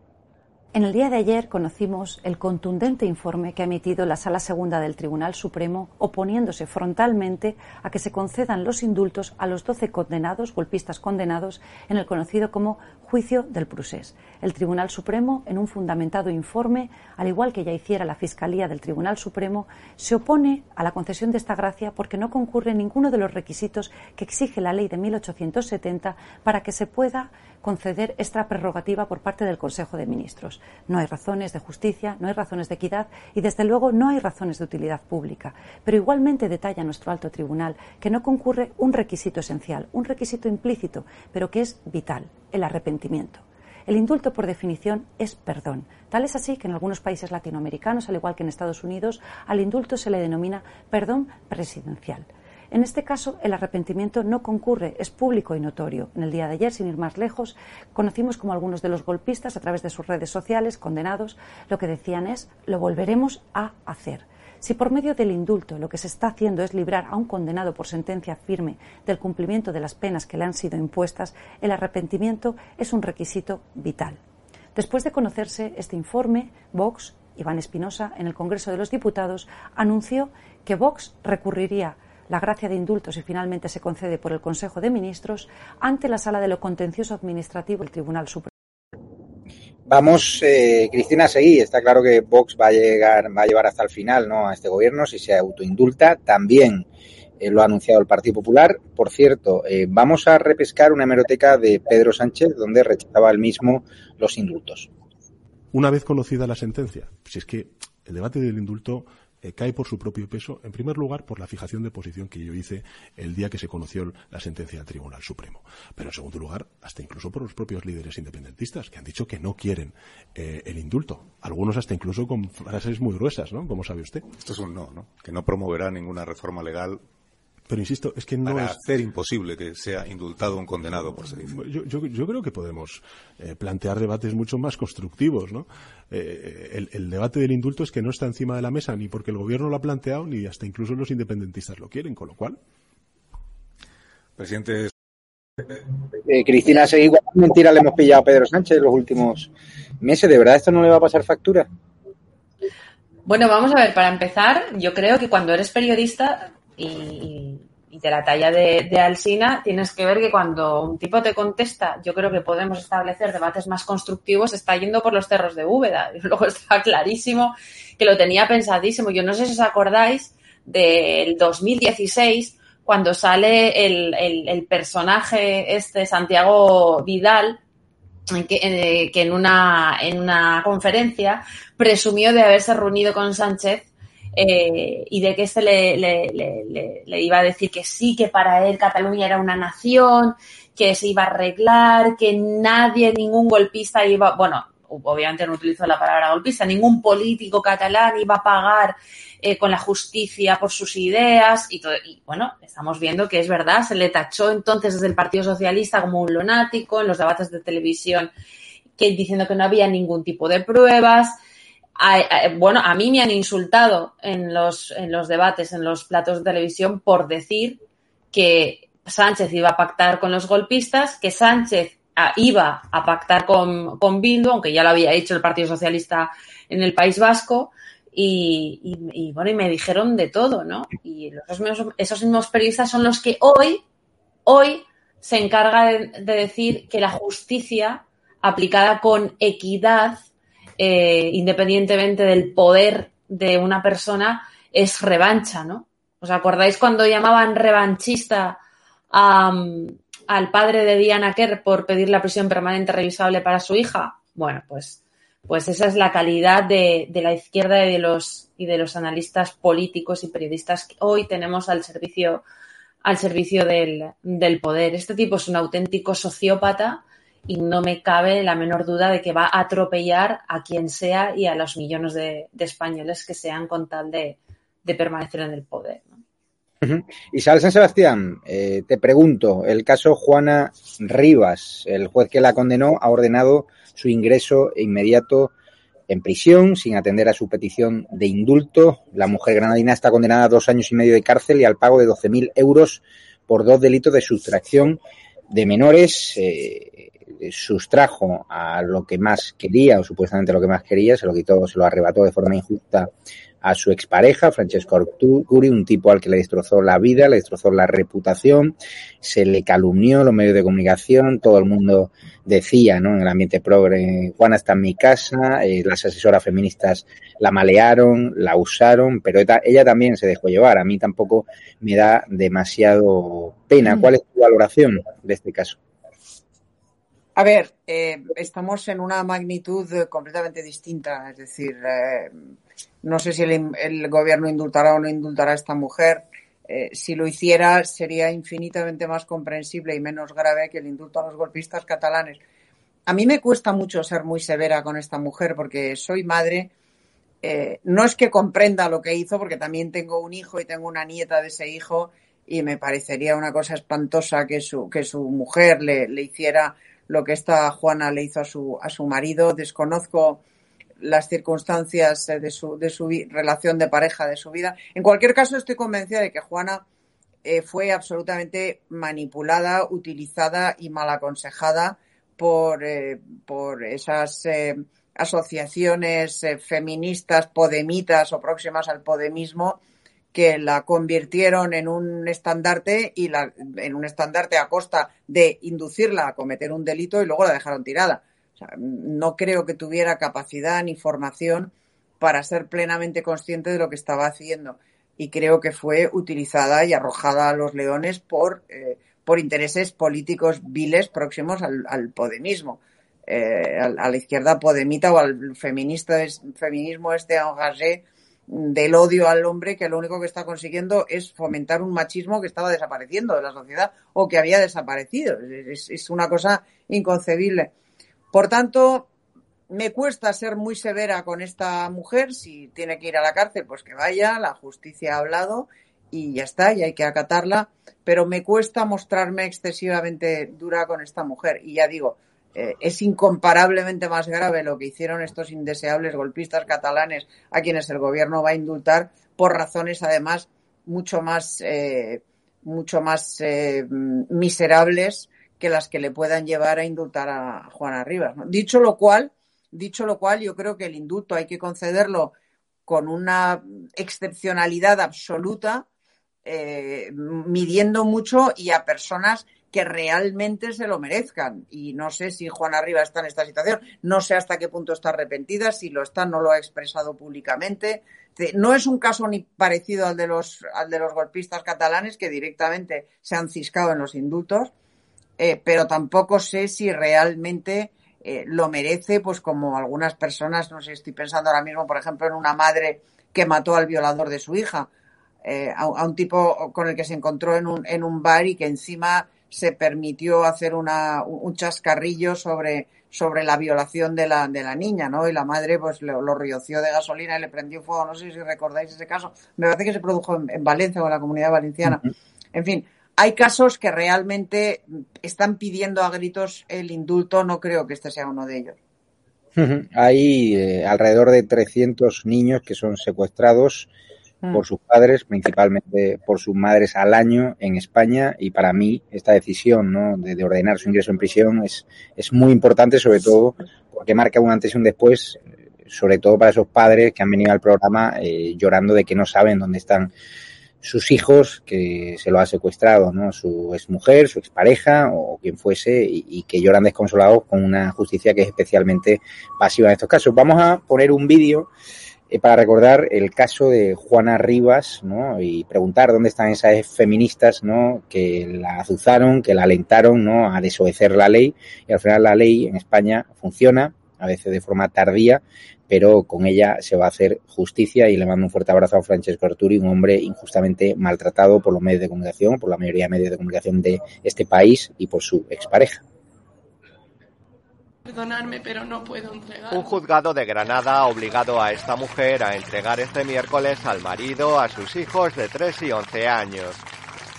En el día de ayer conocimos el contundente informe que ha emitido la Sala Segunda del Tribunal Supremo oponiéndose frontalmente a que se concedan los indultos a los 12 condenados, golpistas condenados, en el conocido como del Prusés. El Tribunal Supremo, en un fundamentado informe, al igual que ya hiciera la Fiscalía del Tribunal Supremo, se opone a la concesión de esta gracia porque no concurre ninguno de los requisitos que exige la ley de 1870 para que se pueda conceder esta prerrogativa por parte del Consejo de Ministros. No hay razones de justicia, no hay razones de equidad y, desde luego, no hay razones de utilidad pública. Pero igualmente detalla nuestro alto tribunal que no concurre un requisito esencial, un requisito implícito, pero que es vital, el arrepentimiento. El indulto, por definición, es perdón. Tal es así que en algunos países latinoamericanos, al igual que en Estados Unidos, al indulto se le denomina perdón presidencial. En este caso, el arrepentimiento no concurre, es público y notorio. En el día de ayer, sin ir más lejos, conocimos como algunos de los golpistas, a través de sus redes sociales, condenados, lo que decían es, lo volveremos a hacer. Si por medio del indulto lo que se está haciendo es librar a un condenado por sentencia firme del cumplimiento de las penas que le han sido impuestas, el arrepentimiento es un requisito vital. Después de conocerse este informe, Vox, Iván Espinosa, en el Congreso de los Diputados, anunció que Vox recurriría la gracia de indulto, si finalmente se concede por el Consejo de Ministros, ante la Sala de lo Contencioso Administrativo del Tribunal Supremo. Vamos, eh, Cristina, a seguir. Está claro que Vox va a llegar, va a llevar hasta el final, ¿no? A este gobierno si se autoindulta. También eh, lo ha anunciado el Partido Popular. Por cierto, eh, vamos a repescar una hemeroteca de Pedro Sánchez donde rechazaba el mismo los indultos. Una vez conocida la sentencia, si es que el debate del indulto eh, cae por su propio peso, en primer lugar, por la fijación de posición que yo hice el día que se conoció la sentencia del Tribunal Supremo. Pero en segundo lugar, hasta incluso por los propios líderes independentistas, que han dicho que no quieren eh, el indulto. Algunos hasta incluso con frases muy gruesas, ¿no? Como sabe usted. Esto es un no, ¿no? Que no promoverá ninguna reforma legal pero insisto, es que no para es... hacer imposible que sea indultado un condenado por sedición. Yo, yo, yo creo que podemos eh, plantear debates mucho más constructivos, ¿no? Eh, el, el, debate del indulto es que no está encima de la mesa ni porque el gobierno lo ha planteado ni hasta incluso los independentistas lo quieren, con lo cual. Presidente. Eh, Cristina, igual mentira le hemos pillado a Pedro Sánchez en los últimos meses. ¿De verdad esto no le va a pasar factura? Bueno, vamos a ver, para empezar, yo creo que cuando eres periodista y, de la talla de, de, Alsina, tienes que ver que cuando un tipo te contesta, yo creo que podemos establecer debates más constructivos, está yendo por los cerros de Úbeda. Luego está clarísimo que lo tenía pensadísimo. Yo no sé si os acordáis del 2016, cuando sale el, el, el personaje este, Santiago Vidal, que, eh, que en, una, en una conferencia presumió de haberse reunido con Sánchez eh, y de que este le, le, le, le, iba a decir que sí, que para él Cataluña era una nación, que se iba a arreglar, que nadie, ningún golpista iba, bueno, obviamente no utilizó la palabra golpista, ningún político catalán iba a pagar eh, con la justicia por sus ideas y, todo, y bueno, estamos viendo que es verdad, se le tachó entonces desde el Partido Socialista como un lunático en los debates de televisión que diciendo que no había ningún tipo de pruebas, a, bueno, a mí me han insultado en los, en los debates, en los platos de televisión, por decir que Sánchez iba a pactar con los golpistas, que Sánchez a, iba a pactar con, con aunque ya lo había hecho el Partido Socialista en el País Vasco, y, bueno, y me dijeron de todo, ¿no? Y mismos, esos mismos periodistas son los que hoy, hoy se encarga de, de decir que la justicia aplicada con equidad eh, independientemente del poder de una persona, es revancha, ¿no? ¿Os acordáis cuando llamaban revanchista al padre de Diana Kerr por pedir la prisión permanente revisable para su hija? Bueno, pues, pues esa es la calidad de, la izquierda y de los y de los analistas políticos y periodistas que hoy tenemos al servicio al servicio del poder. Este tipo es un auténtico sociópata y no me cabe la menor duda de que va a atropellar a quien sea y a los millones de, españoles que sean con tal de, de permanecer en el poder. ¿no? Uh -huh. Isabel San Sebastián, eh, te pregunto, el caso Juana Rivas, el juez que la condenó ha ordenado su ingreso inmediato en prisión sin atender a su petición de indulto. La mujer granadina está condenada a dos años y medio de cárcel y al pago de 12.000 euros por dos delitos de sustracción de menores. Eh, sustrajo a lo que más quería, o supuestamente lo que más quería, se lo quitó, se lo arrebató de forma injusta a su expareja, Francesco Arturi, un tipo al que le destrozó la vida, le destrozó la reputación, se le calumnió los medios de comunicación, todo el mundo decía, ¿no? En el ambiente progre, Juana está en mi casa, eh, las asesoras feministas la malearon, la usaron, pero ella también se dejó llevar. A mí tampoco me da demasiado pena. ¿Cuál es tu valoración de este caso? A ver, eh, estamos en una magnitud completamente distinta. Es decir, eh, no sé si el, el, gobierno indultará o no indultará a esta mujer. Eh, si lo hiciera, sería infinitamente más comprensible y menos grave que el indulto a los golpistas catalanes. A mí me cuesta mucho ser muy severa con esta mujer porque soy madre. Eh, no es que comprenda lo que hizo, porque también tengo un hijo y tengo una nieta de ese hijo y me parecería una cosa espantosa que su, que su mujer le, le hiciera lo que esta Juana le hizo a su, a su marido. Desconozco las circunstancias de su, de su relación de pareja, de su vida. En cualquier caso, estoy convencida de que Juana eh, fue absolutamente manipulada, utilizada y mal aconsejada por, eh, por esas eh, asociaciones eh, feministas, podemitas o próximas al podemismo que la convirtieron en un estandarte y la, en un estandarte a costa de inducirla a cometer un delito y luego la dejaron tirada. No creo que tuviera capacidad ni formación para ser plenamente consciente de lo que estaba haciendo. Y creo que fue utilizada y arrojada a los leones por, eh, por intereses políticos viles próximos al, al podemismo. Eh, a, a, la izquierda podemita o al feminista, feminismo este engagé del odio al hombre que lo único que está consiguiendo es fomentar un machismo que estaba desapareciendo de la sociedad o que había desaparecido. Es, una cosa inconcebible. Por tanto, me cuesta ser muy severa con esta mujer. Si tiene que ir a la cárcel, pues que vaya. La justicia ha hablado y ya está, y hay que acatarla. Pero me cuesta mostrarme excesivamente dura con esta mujer. Y ya digo, eh, es incomparablemente más grave lo que hicieron estos indeseables golpistas catalanes a quienes el gobierno va a indultar por razones además mucho más eh, mucho más eh, miserables que las que le puedan llevar a indultar a Juana Rivas. Dicho lo cual, dicho lo cual, yo creo que el indulto hay que concederlo con una excepcionalidad absoluta, midiendo mucho y a personas que realmente se lo merezcan. Y no sé si Juan Arriba está en esta situación, no sé hasta qué punto está arrepentida, si lo está, no lo ha expresado públicamente. No es un caso ni parecido al de los, al de los golpistas catalanes que directamente se han ciscado en los indultos, eh, pero tampoco sé si realmente eh, lo merece, pues como algunas personas, no sé, estoy pensando ahora mismo, por ejemplo, en una madre que mató al violador de su hija. Eh, a, un tipo con el que se encontró en un, en un bar y que encima se permitió hacer una, un chascarrillo sobre, sobre la violación de la, de la niña, ¿no? Y la madre pues lo, lo, rioció de gasolina y le prendió fuego. No sé si recordáis ese caso. Me parece que se produjo en, Valencia o en la comunidad valenciana. En fin, hay casos que realmente están pidiendo a gritos el indulto. No creo que este sea uno de ellos. Hay eh, alrededor de 300 niños que son secuestrados Mm. por sus padres, principalmente por sus madres al año en España y para mí esta decisión ¿no? de, ordenar su ingreso en prisión es, es muy importante sobre todo porque marca un antes y un después sobre todo para esos padres que han venido al programa eh, llorando de que no saben dónde están sus hijos, que se lo ha secuestrado, ¿no? Su exmujer, su expareja o quien fuese, y, y, que lloran desconsolados con una justicia que es especialmente pasiva en estos casos. Vamos a poner un vídeo eh, para recordar el caso de Juana Rivas, ¿no? Y preguntar dónde están esas feministas, ¿no? Que la azuzaron, que la alentaron, ¿no? A desobedecer la ley. Y al final la ley en España funciona, a veces de forma tardía, pero con ella se va a hacer justicia y le mando un fuerte abrazo a Francesco Arturi, un hombre injustamente maltratado por los medios de comunicación, por la mayoría de medios de comunicación de este país y por su expareja. Pero no puedo entregar. Un juzgado de Granada ha obligado a esta mujer a entregar este miércoles al marido a sus hijos de 3 y 11 años.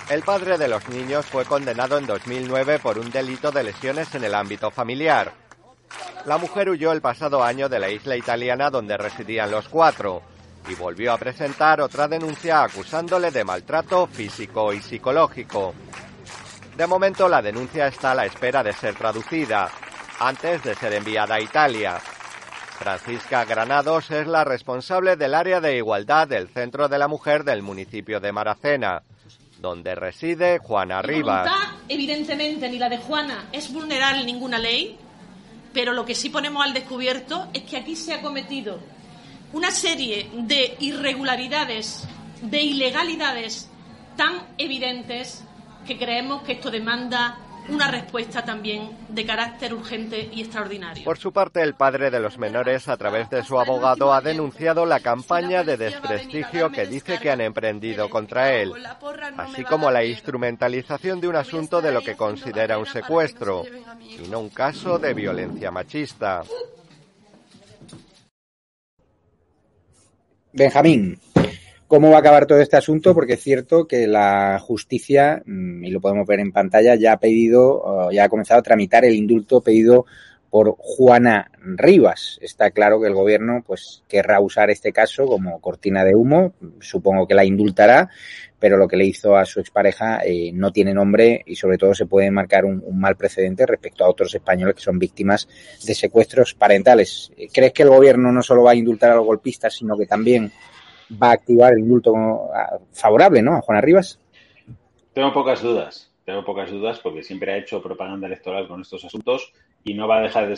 El padre de los niños fue condenado en 2009 por un delito de lesiones en el ámbito familiar. La mujer huyó el pasado año de la isla italiana donde residían los cuatro y volvió a presentar otra denuncia acusándole de maltrato físico y psicológico. De momento la denuncia está a la espera de ser traducida antes de ser enviada a Italia. Francisca Granados es la responsable del área de igualdad del Centro de la Mujer del municipio de Maracena, donde reside Juana Rivas. evidentemente, ni la de Juana es vulnerar ninguna ley, pero lo que sí ponemos al descubierto es que aquí se ha cometido una serie de irregularidades, de ilegalidades tan evidentes que creemos que esto demanda una respuesta también de carácter urgente y extraordinario. Por su parte, el padre de los menores, a través de su abogado, ha denunciado la campaña de desprestigio que dice que han emprendido contra él, así como la instrumentalización de un asunto de lo que considera un secuestro y no un caso de violencia machista. Benjamín, cómo va a acabar todo este asunto, porque es cierto que la justicia, mm, y lo podemos ver en pantalla, ya ha pedido, ya ha comenzado a tramitar el indulto pedido por Juana Rivas. Está claro que el gobierno pues querrá usar este caso como cortina de humo, supongo que la indultará, pero lo que le hizo a su expareja eh, no tiene nombre y sobre todo se puede marcar un, un, mal precedente respecto a otros españoles que son víctimas de secuestros parentales. ¿Crees que el gobierno no solo va a indultar a los golpistas, sino que también va a activar el indulto favorable, ¿no? A Juan Rivas. Tengo pocas dudas, tengo pocas dudas porque siempre ha hecho propaganda electoral con estos asuntos y no va a dejar de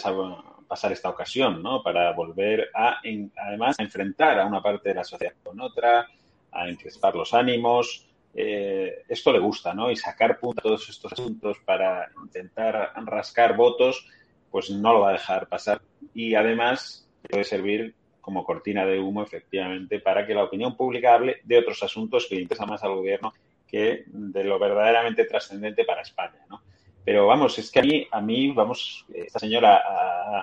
pasar esta ocasión, ¿no? Para volver a, además, a enfrentar a una parte de la sociedad con otra, a encrespar los ánimos. Eh, esto le gusta, ¿no? Y sacar puntos a todos estos asuntos para intentar rascar votos, pues no lo va a dejar pasar. Y además puede servir como cortina de humo, efectivamente, para que la opinión pública hable de otros asuntos que interesan más al gobierno que de lo verdaderamente trascendente para España. Pero vamos, es que a mí, a mí vamos, esta señora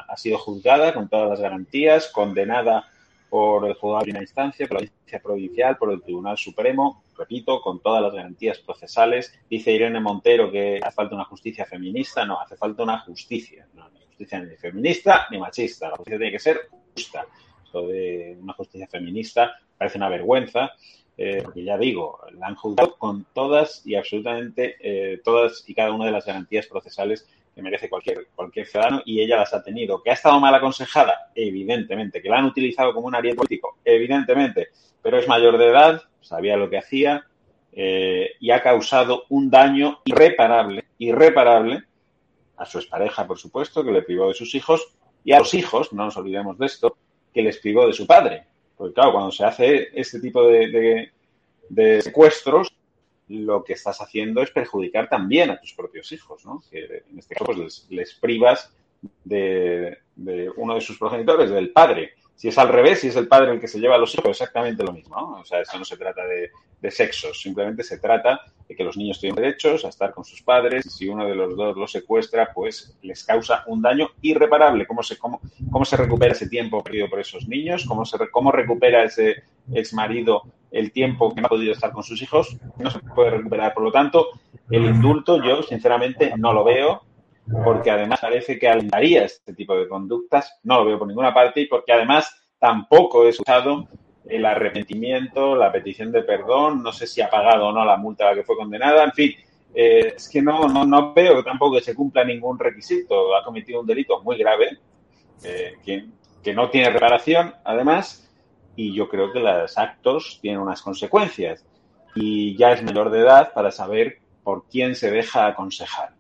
ha, sido juzgada con todas las garantías, condenada por el juzgado de primera instancia, por la audiencia provincial, por el Tribunal Supremo, repito, con todas las garantías procesales. Dice Irene Montero que hace falta una justicia feminista, no, hace falta una justicia, no, ni justicia ni feminista ni machista, la justicia tiene que ser justa. De una justicia feminista parece una vergüenza. Eh, porque ya digo, la han juzgado con todas y absolutamente eh, todas y cada una de las garantías procesales que merece cualquier, cualquier ciudadano y ella las ha tenido. ¿Que ha estado mal aconsejada? Evidentemente. ¿Que la han utilizado como un ariete político? Evidentemente. Pero es mayor de edad, sabía lo que hacía eh, y ha causado un daño irreparable, irreparable a su expareja, por supuesto, que le privó de sus hijos y a los hijos, no nos olvidemos de esto, que les privó de su padre. Porque claro, cuando se hace este tipo de, secuestros, lo que estás haciendo es perjudicar también a tus propios hijos, ¿no? Que en este caso pues, les, privas de, uno de sus progenitores, del padre. Si es al revés, si es el padre el que se lleva a los hijos, exactamente lo mismo, ¿no? O sea, eso no se trata de, sexos, simplemente se trata de que los niños tienen derechos a estar con sus padres y si uno de los dos los secuestra, pues les causa un daño irreparable. ¿Cómo se, cómo, cómo se recupera ese tiempo perdido por esos niños? ¿Cómo, se, ¿Cómo recupera ese ex marido el tiempo que no ha podido estar con sus hijos? No se puede recuperar. Por lo tanto, el indulto yo sinceramente no lo veo porque además parece que alentaría este tipo de conductas. No lo veo por ninguna parte y porque además tampoco he escuchado el arrepentimiento, la petición de perdón, no sé si ha pagado o no la multa a la que fue condenada, en fin, eh, es que no, no, no veo tampoco que se cumpla ningún requisito, ha cometido un delito muy grave, eh, que, que, no tiene reparación, además, y yo creo que los actos tienen unas consecuencias, y ya es menor de edad para saber por quién se deja aconsejar.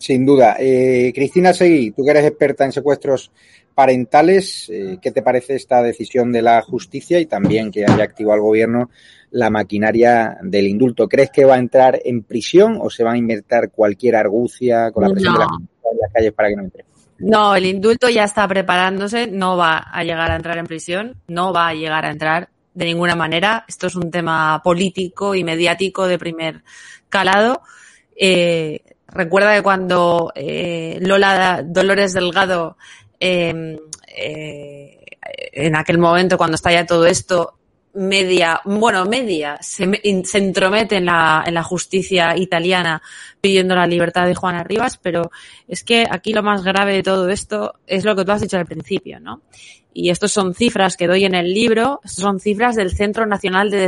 Sin duda. Eh, Cristina Seguí, tú que eres experta en secuestros parentales. Eh, ¿Qué te parece esta decisión de la justicia y también que haya activado el gobierno la maquinaria del indulto? ¿Crees que va a entrar en prisión o se va a inventar cualquier argucia con la presión de, las, calles para que no entre? No, el indulto ya está preparándose, no va a llegar a entrar en prisión, no va a llegar a entrar de ninguna manera. Esto es un tema político y mediático de primer calado. Eh, recuerda que cuando eh, Lola Dolores Delgado Em, eh, en aquel momento, cuando está ya todo esto, media, bueno, media, se, entromete en la, en la justicia italiana pidiendo la libertad de Juana Rivas, pero es que aquí lo más grave de todo esto es lo que tú has dicho al principio, ¿no? Y estos son cifras que doy en el libro, son cifras del Centro Nacional de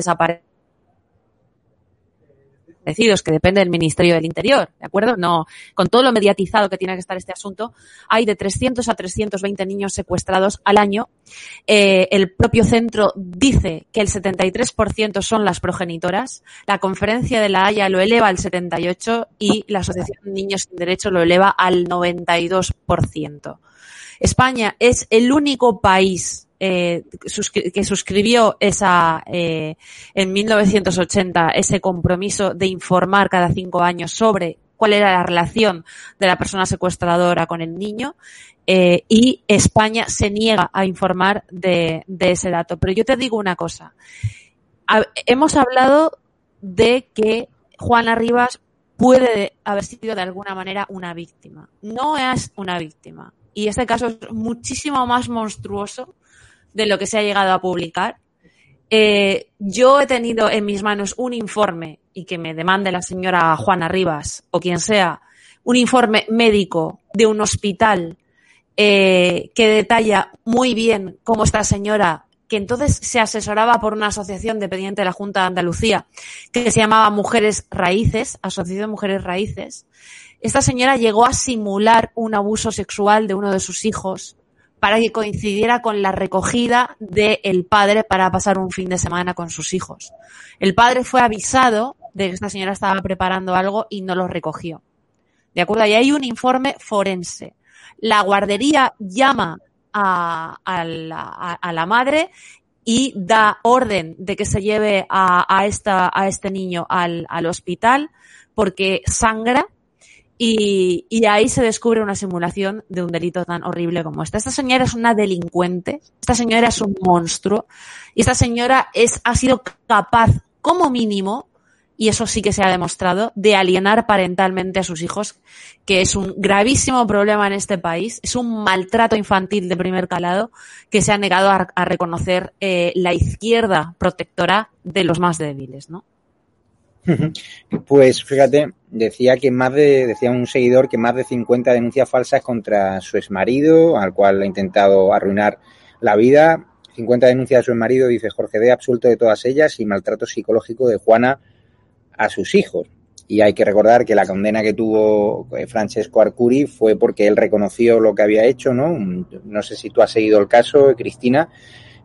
Desaparición que depende del Ministerio del Interior, ¿de acuerdo? No, con todo lo mediatizado que tiene que estar este asunto, hay de 300 a 320 niños secuestrados al año. Eh, el propio centro dice que el 73% son las progenitoras. La conferencia de la Haya lo eleva al 78 y la Asociación Niños sin Derecho lo eleva al 92%. España es el único país eh, que suscribió esa eh, en 1980 ese compromiso de informar cada cinco años sobre cuál era la relación de la persona secuestradora con el niño eh, y España se niega a informar de, de, ese dato. Pero yo te digo una cosa. hemos hablado de que Juana Rivas puede haber sido de alguna manera una víctima. No es una víctima. Y este caso es muchísimo más monstruoso de lo que se ha llegado a publicar. Eh, yo he tenido en mis manos un informe y que me demande la señora Juana Rivas o quien sea, un informe médico de un hospital eh, que detalla muy bien cómo esta señora, que entonces se asesoraba por una asociación dependiente de la Junta de Andalucía, que se llamaba Mujeres Raíces, Asociación Mujeres Raíces, esta señora llegó a simular un abuso sexual de uno de sus hijos para que coincidiera con la recogida del padre para pasar un fin de semana con sus hijos. El padre fue avisado de que esta señora estaba preparando algo y no lo recogió. ¿De acuerdo? Y hay un informe forense. La guardería llama a, la, madre y da orden de que se lleve a, a este niño al hospital porque sangra y, ahí se descubre una simulación de un delito tan horrible como esta. Esta señora es una delincuente, esta señora es un monstruo y esta señora es, ha sido capaz, como mínimo, y eso sí que se ha demostrado, de alienar parentalmente a sus hijos, que es un gravísimo problema en este país, es un maltrato infantil de primer calado que se ha negado a, a reconocer eh, la izquierda protectora de los más débiles, ¿no? Pues fíjate, decía que más de, decía un seguidor que más de 50 denuncias falsas contra su exmarido, al cual ha intentado arruinar la vida. 50 denuncias de su exmarido, dice Jorge D, absuelto de todas ellas y maltrato psicológico de Juana a sus hijos. Y hay que recordar que la condena que tuvo eh, Francesco Arcuri fue porque él reconoció lo que había hecho, ¿no? No sé si tú has seguido el caso, Cristina,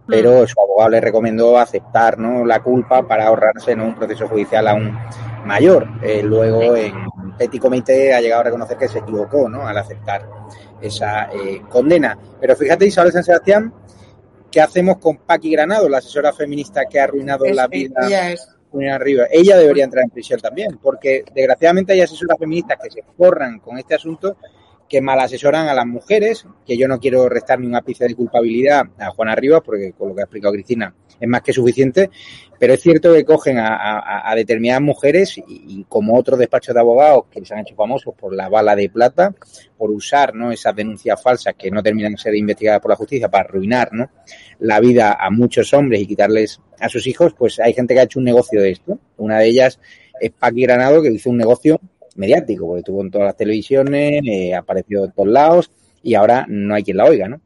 pero mm. su abogado le recomendó aceptar ¿no? la culpa para ahorrarse ¿no? un proceso judicial aún mayor. Eh, luego, en Petit Comité ha llegado a reconocer que se equivocó ¿no? al aceptar esa eh, condena. Pero fíjate, Isabel San Sebastián, ¿qué hacemos con Paqui Granado, la asesora feminista que ha arruinado la vida? Ella es. Arriba. Ella debería entrar en prisión también, porque desgraciadamente hay asesoras feministas que se forran con este asunto que mal asesoran a las mujeres, que yo no quiero restar ni un ápice de culpabilidad a Juana Rivas, porque con lo que ha explicado Cristina es más que suficiente, pero es cierto que cogen a, determinadas mujeres y, como otros despachos de abogados que se han hecho famosos por la bala de plata, por usar ¿no? esas denuncias falsas que no terminan de ser investigadas por la justicia para arruinar ¿no? la vida a muchos hombres y quitarles a sus hijos, pues hay gente que ha hecho un negocio de esto. Una de ellas es Paqui Granado, que hizo un negocio mediático, porque estuvo en todas las televisiones, eh, apareció en todos lados y ahora no hay quien la oiga, ¿no?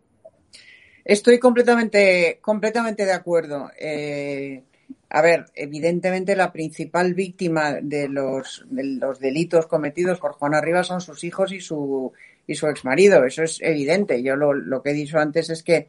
Estoy completamente, completamente de acuerdo. Eh, a ver, evidentemente la principal víctima de los, de los delitos cometidos por Juana Rivas son sus hijos y su, y su exmarido. Eso es evidente. Yo lo, lo que he dicho antes es que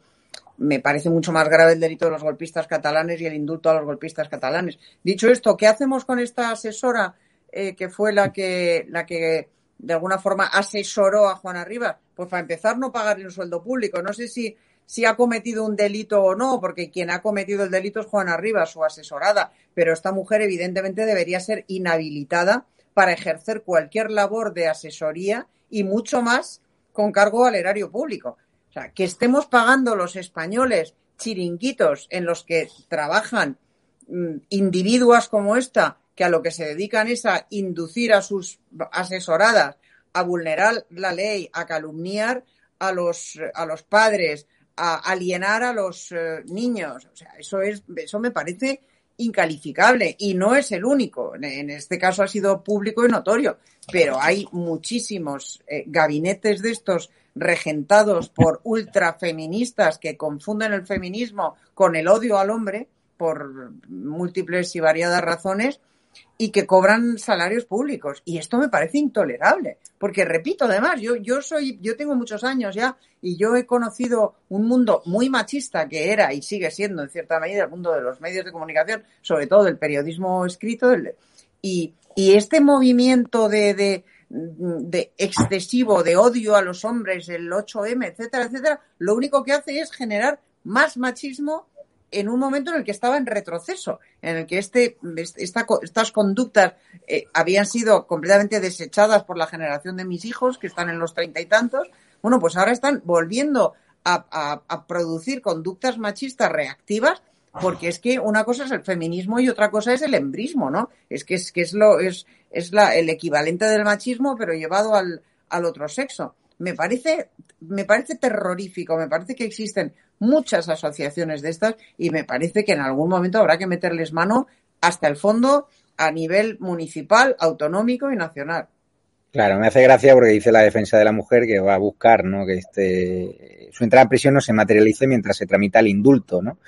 me parece mucho más grave el delito de los golpistas catalanes y el indulto a los golpistas catalanes. Dicho esto, ¿qué hacemos con esta asesora eh, que fue la que, la que de alguna forma asesoró a Juana Rivas? Pues para empezar, no pagarle un sueldo público. No sé si, si ha cometido un delito o no, porque quien ha cometido el delito es Juana Rivas, su asesorada. Pero esta mujer, evidentemente, debería ser inhabilitada para ejercer cualquier labor de asesoría y mucho más con cargo al erario público. O sea, que estemos pagando los españoles chiringuitos en los que trabajan mm, individuas como esta que a lo que se dedican es a inducir a sus asesoradas a vulnerar la ley, a calumniar a los, a los padres, a alienar a los eh, niños. O sea, eso es, eso me parece incalificable y no es el único. En este caso ha sido público y notorio, pero hay muchísimos eh, gabinetes de estos regentados por ultrafeministas que confunden el feminismo con el odio al hombre por múltiples y variadas razones y que cobran salarios públicos. Y esto me parece intolerable, porque repito, además, yo, yo soy, yo tengo muchos años ya y yo he conocido un mundo muy machista que era y sigue siendo en cierta medida el mundo de los medios de comunicación, sobre todo del periodismo escrito, y, y este movimiento de, de, excesivo de odio a los hombres, el 8M, etcétera, etcétera, lo único que hace es generar más machismo en un momento en el que estaba en retroceso, en el que este, esta, estas conductas eh, habían sido completamente desechadas por la generación de mis hijos, que están en los treinta y tantos, bueno, pues ahora están volviendo a, a, producir conductas machistas reactivas, porque es que una cosa es el feminismo y otra cosa es el embrismo, ¿no? Es que es, que es lo, es, es la, el equivalente del machismo, pero llevado al, al otro sexo me parece, me parece terrorífico, me parece que existen muchas asociaciones de estas y me parece que en algún momento habrá que meterles mano hasta el fondo a nivel municipal, autonómico y nacional. Claro, me hace gracia porque dice la defensa de la mujer que va a buscar, ¿no? Que este, su entrada en prisión no se materialice mientras se tramita el indulto, ¿no?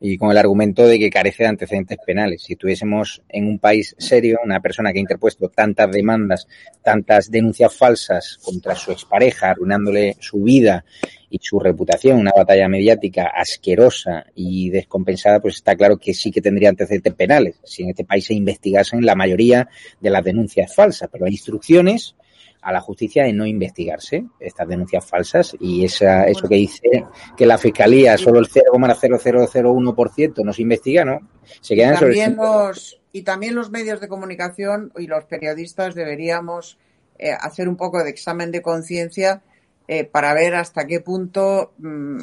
Y con el argumento de que carece de antecedentes penales. Si estuviésemos en un país serio, una persona que ha interpuesto tantas demandas, tantas denuncias falsas contra su expareja, arruinándole su vida y su reputación, una batalla mediática asquerosa y descompensada, pues está claro que sí que tendría antecedentes penales si en este país se investigasen la mayoría de las denuncias falsas, pero hay instrucciones a la justicia de no investigarse estas denuncias falsas y esa, eso que dice que la fiscalía solo el 0,0001% no se investiga, ¿no? Se quedan y también los y también los medios de comunicación y los periodistas deberíamos eh, hacer un poco de examen de conciencia eh, para ver hasta qué punto mm,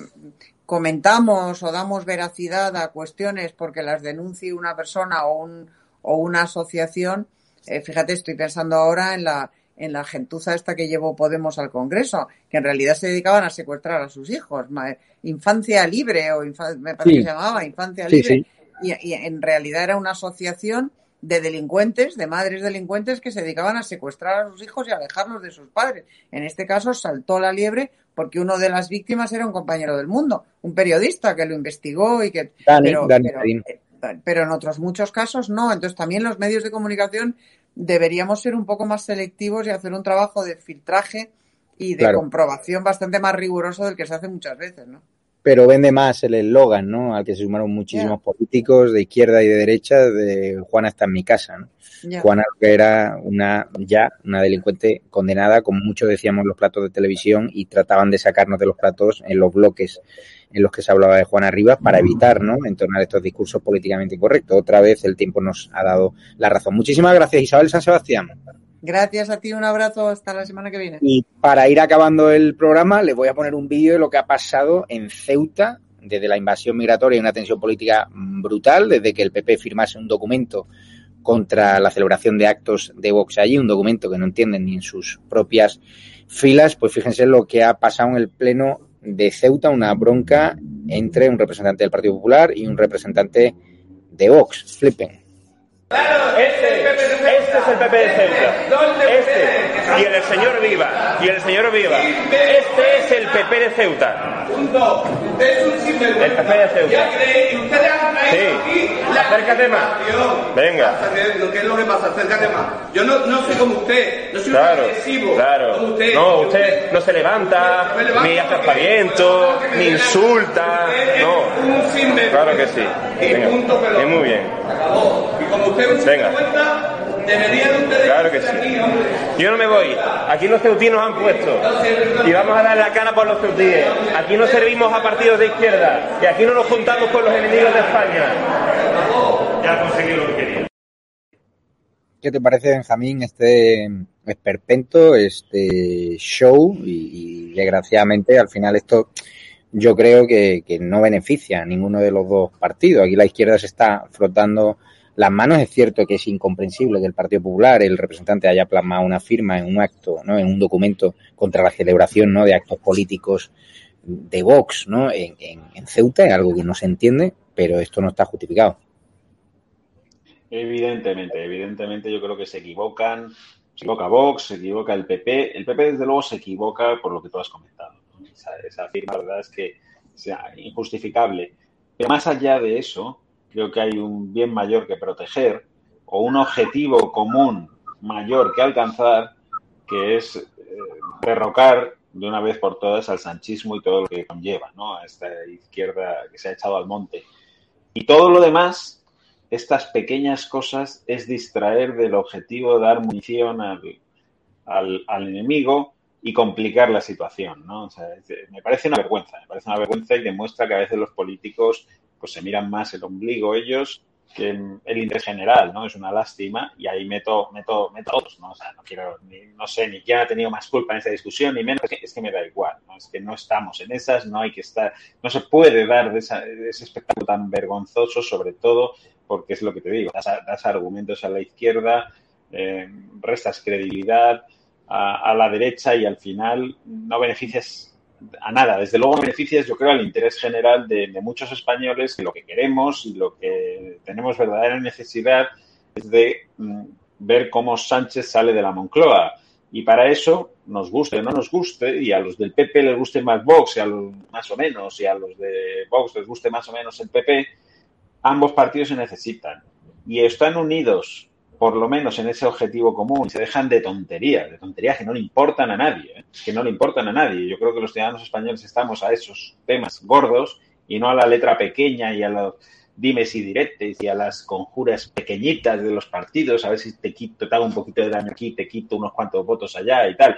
comentamos o damos veracidad a cuestiones porque las denuncie una persona o, un, o una asociación. Eh, fíjate, estoy pensando ahora en la, en la gentuza esta que llevó Podemos al Congreso, que en realidad se dedicaban a secuestrar a sus hijos. Infancia libre, o me parece que se llamaba, Infancia libre. y, en realidad era una asociación de delincuentes, de madres delincuentes que se dedicaban a secuestrar a sus hijos y a alejarlos de sus padres. En este caso saltó la liebre porque uno de las víctimas era un compañero del mundo, un periodista que lo investigó y que... pero, pero, en otros muchos casos no. Entonces también los medios de comunicación deberíamos ser un poco más selectivos y hacer un trabajo de filtraje y de comprobación bastante más riguroso del que se hace muchas veces, ¿no? Pero vende más el eslogan, ¿no? Al que se sumaron muchísimos políticos de izquierda y de derecha de Juana está en mi casa, ¿no? Juana que era una ya una delincuente condenada, como muchos decíamos los platos de televisión y trataban de sacarnos de los platos en los bloques en los que se hablaba de Juana Rivas para evitar, ¿no? Entornar estos discursos políticamente incorrectos. Otra vez el tiempo nos ha dado la razón. Muchísimas gracias, Isabel San Sebastián. Gracias a ti, un abrazo, hasta la semana que viene. Y para ir acabando el programa, les voy a poner un vídeo de lo que ha pasado en Ceuta desde la invasión migratoria y una tensión política brutal, desde que el PP firmase un documento contra la celebración de actos de Vox allí, un documento que no entienden ni en sus propias filas, pues fíjense lo que ha pasado en el Pleno de Ceuta, una bronca entre un representante del Partido Popular y un representante de Vox. Flipen. Este, este es el PP de Ceuta. Este. Y el señor Viva. Y el señor Viva. Este es el PP de Ceuta. El PP de Ceuta. Sí. Acércate más. Venga. ¿Qué es lo que pasa? Acércate más. Yo no, no soy como usted. No soy claro, agresivo. Claro. No, usted no se levanta, ni hace aspaviento, ni insulta. No. Claro que sí. Venga. Muy bien. Y como usted Venga. Claro que sí. Yo no me voy. Aquí los ceutinos han puesto. Y vamos a dar la cara por los ceutíes. Aquí no servimos a partidos de izquierda. Y aquí no nos juntamos con los enemigos de España. Ya conseguí lo que quería. ¿Qué te parece, Benjamín, este esperpento, este show? Y, desgraciadamente, al final, esto yo creo que, que no beneficia a ninguno de los dos partidos. Aquí la izquierda se está frotando las manos. Es cierto que es incomprensible que el Partido Popular, el representante, haya plasmado una firma en un acto, ¿no? en un documento contra la celebración ¿no? de actos políticos de Vox ¿no? en, Ceuta, algo que no se entiende, pero esto no está justificado. Evidentemente, evidentemente yo creo que se equivocan, se equivoca Vox, se equivoca el PP, el PP desde luego se equivoca por lo que tú has comentado. Esa, esa, firma, la verdad es que sea injustificable. Pero más allá de eso, creo que hay un bien mayor que proteger o un objetivo común mayor que alcanzar, que es eh, derrocar de una vez por todas al sanchismo y todo lo que conlleva, ¿no? A esta izquierda que se ha echado al monte. Y todo lo demás, estas pequeñas cosas, es distraer del objetivo, dar munición al, al, al enemigo y complicar la situación, ¿no? O sea, me parece una vergüenza, me parece una vergüenza y demuestra que a veces los políticos pues se miran más el ombligo ellos que el interés general, ¿no? Es una lástima y ahí meto, meto, meto a otros, ¿no? O sea, no quiero, ni, no sé, ni quién ha tenido más culpa en esta discusión, ni menos, es que, me da igual, ¿no? Es que no estamos en esas, no hay que estar, no se puede dar de, ese espectáculo tan vergonzoso, sobre todo porque es lo que te digo, das, argumentos a la izquierda, eh, restas credibilidad a la derecha y al final no beneficias a nada. Desde luego beneficias, yo creo, al interés general de, muchos españoles que lo que queremos y lo que tenemos verdadera necesidad es de mm, ver cómo Sánchez sale de la Moncloa. Y para eso, nos guste o no nos guste, y a los del PP les guste más Vox, y a los, más o menos, y a los de Vox les guste más o menos el PP, ambos partidos se necesitan. Y están unidos por lo menos en ese objetivo común, se dejan de tonterías, de tonterías que no le importan a nadie, ¿eh? que no le importan a nadie. Yo creo que los ciudadanos españoles estamos a esos temas gordos y no a la letra pequeña y a los dimes y diretes y a las conjuras pequeñitas de los partidos, a ver si te quito, te hago un poquito de daño aquí, te quito unos cuantos votos allá y tal.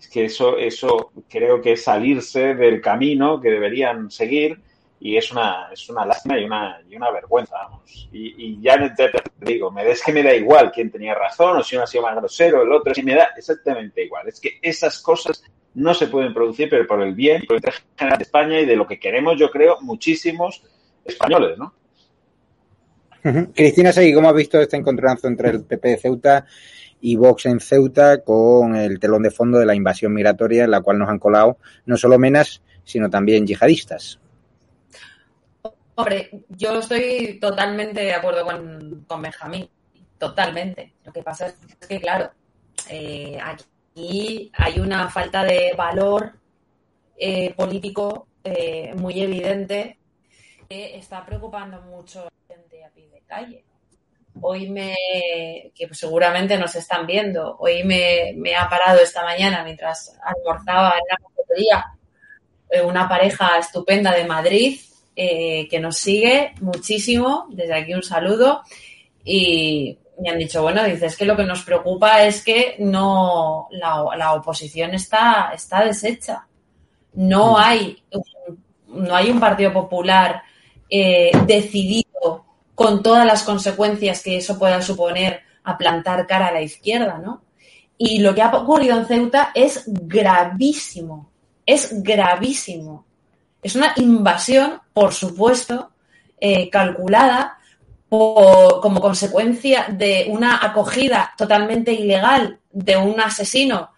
Es que eso, eso creo que es salirse del camino que deberían seguir y es una, es una lástima y una, y una vergüenza, vamos. Y, y ya te, digo, me, es que me da igual quién tenía razón o si uno ha sido más grosero, el otro, si me da exactamente igual. Es que esas cosas no se pueden producir, pero por el bien por el general de España y de lo que queremos, yo creo, muchísimos españoles, ¿no? Cristina Seguí, ¿cómo has visto este encontronazo entre el PP de Ceuta y Vox en Ceuta con el telón de fondo de la invasión migratoria en la cual nos han colado no solo menas, sino también yihadistas? Hombre, yo estoy totalmente de acuerdo con, con Benjamín, totalmente. Lo que pasa es que, claro, eh, aquí hay una falta de valor eh, político eh, muy evidente que está preocupando mucho a la gente a pie de calle. Hoy me, que seguramente nos están viendo, hoy me, me ha parado esta mañana mientras almorzaba en la cafetería una pareja estupenda de Madrid eh, que nos sigue muchísimo. Desde aquí un saludo. Y me han dicho, bueno, dices que lo que nos preocupa es que no la, oposición está, está deshecha. No mm. hay, no hay un Partido Popular eh, decidido con todas las consecuencias que eso pueda suponer a plantar cara a la izquierda, ¿no? Y lo que ha ocurrido en Ceuta es gravísimo, es gravísimo. Es una invasión, por supuesto, eh, calculada como consecuencia de una acogida totalmente ilegal de un asesino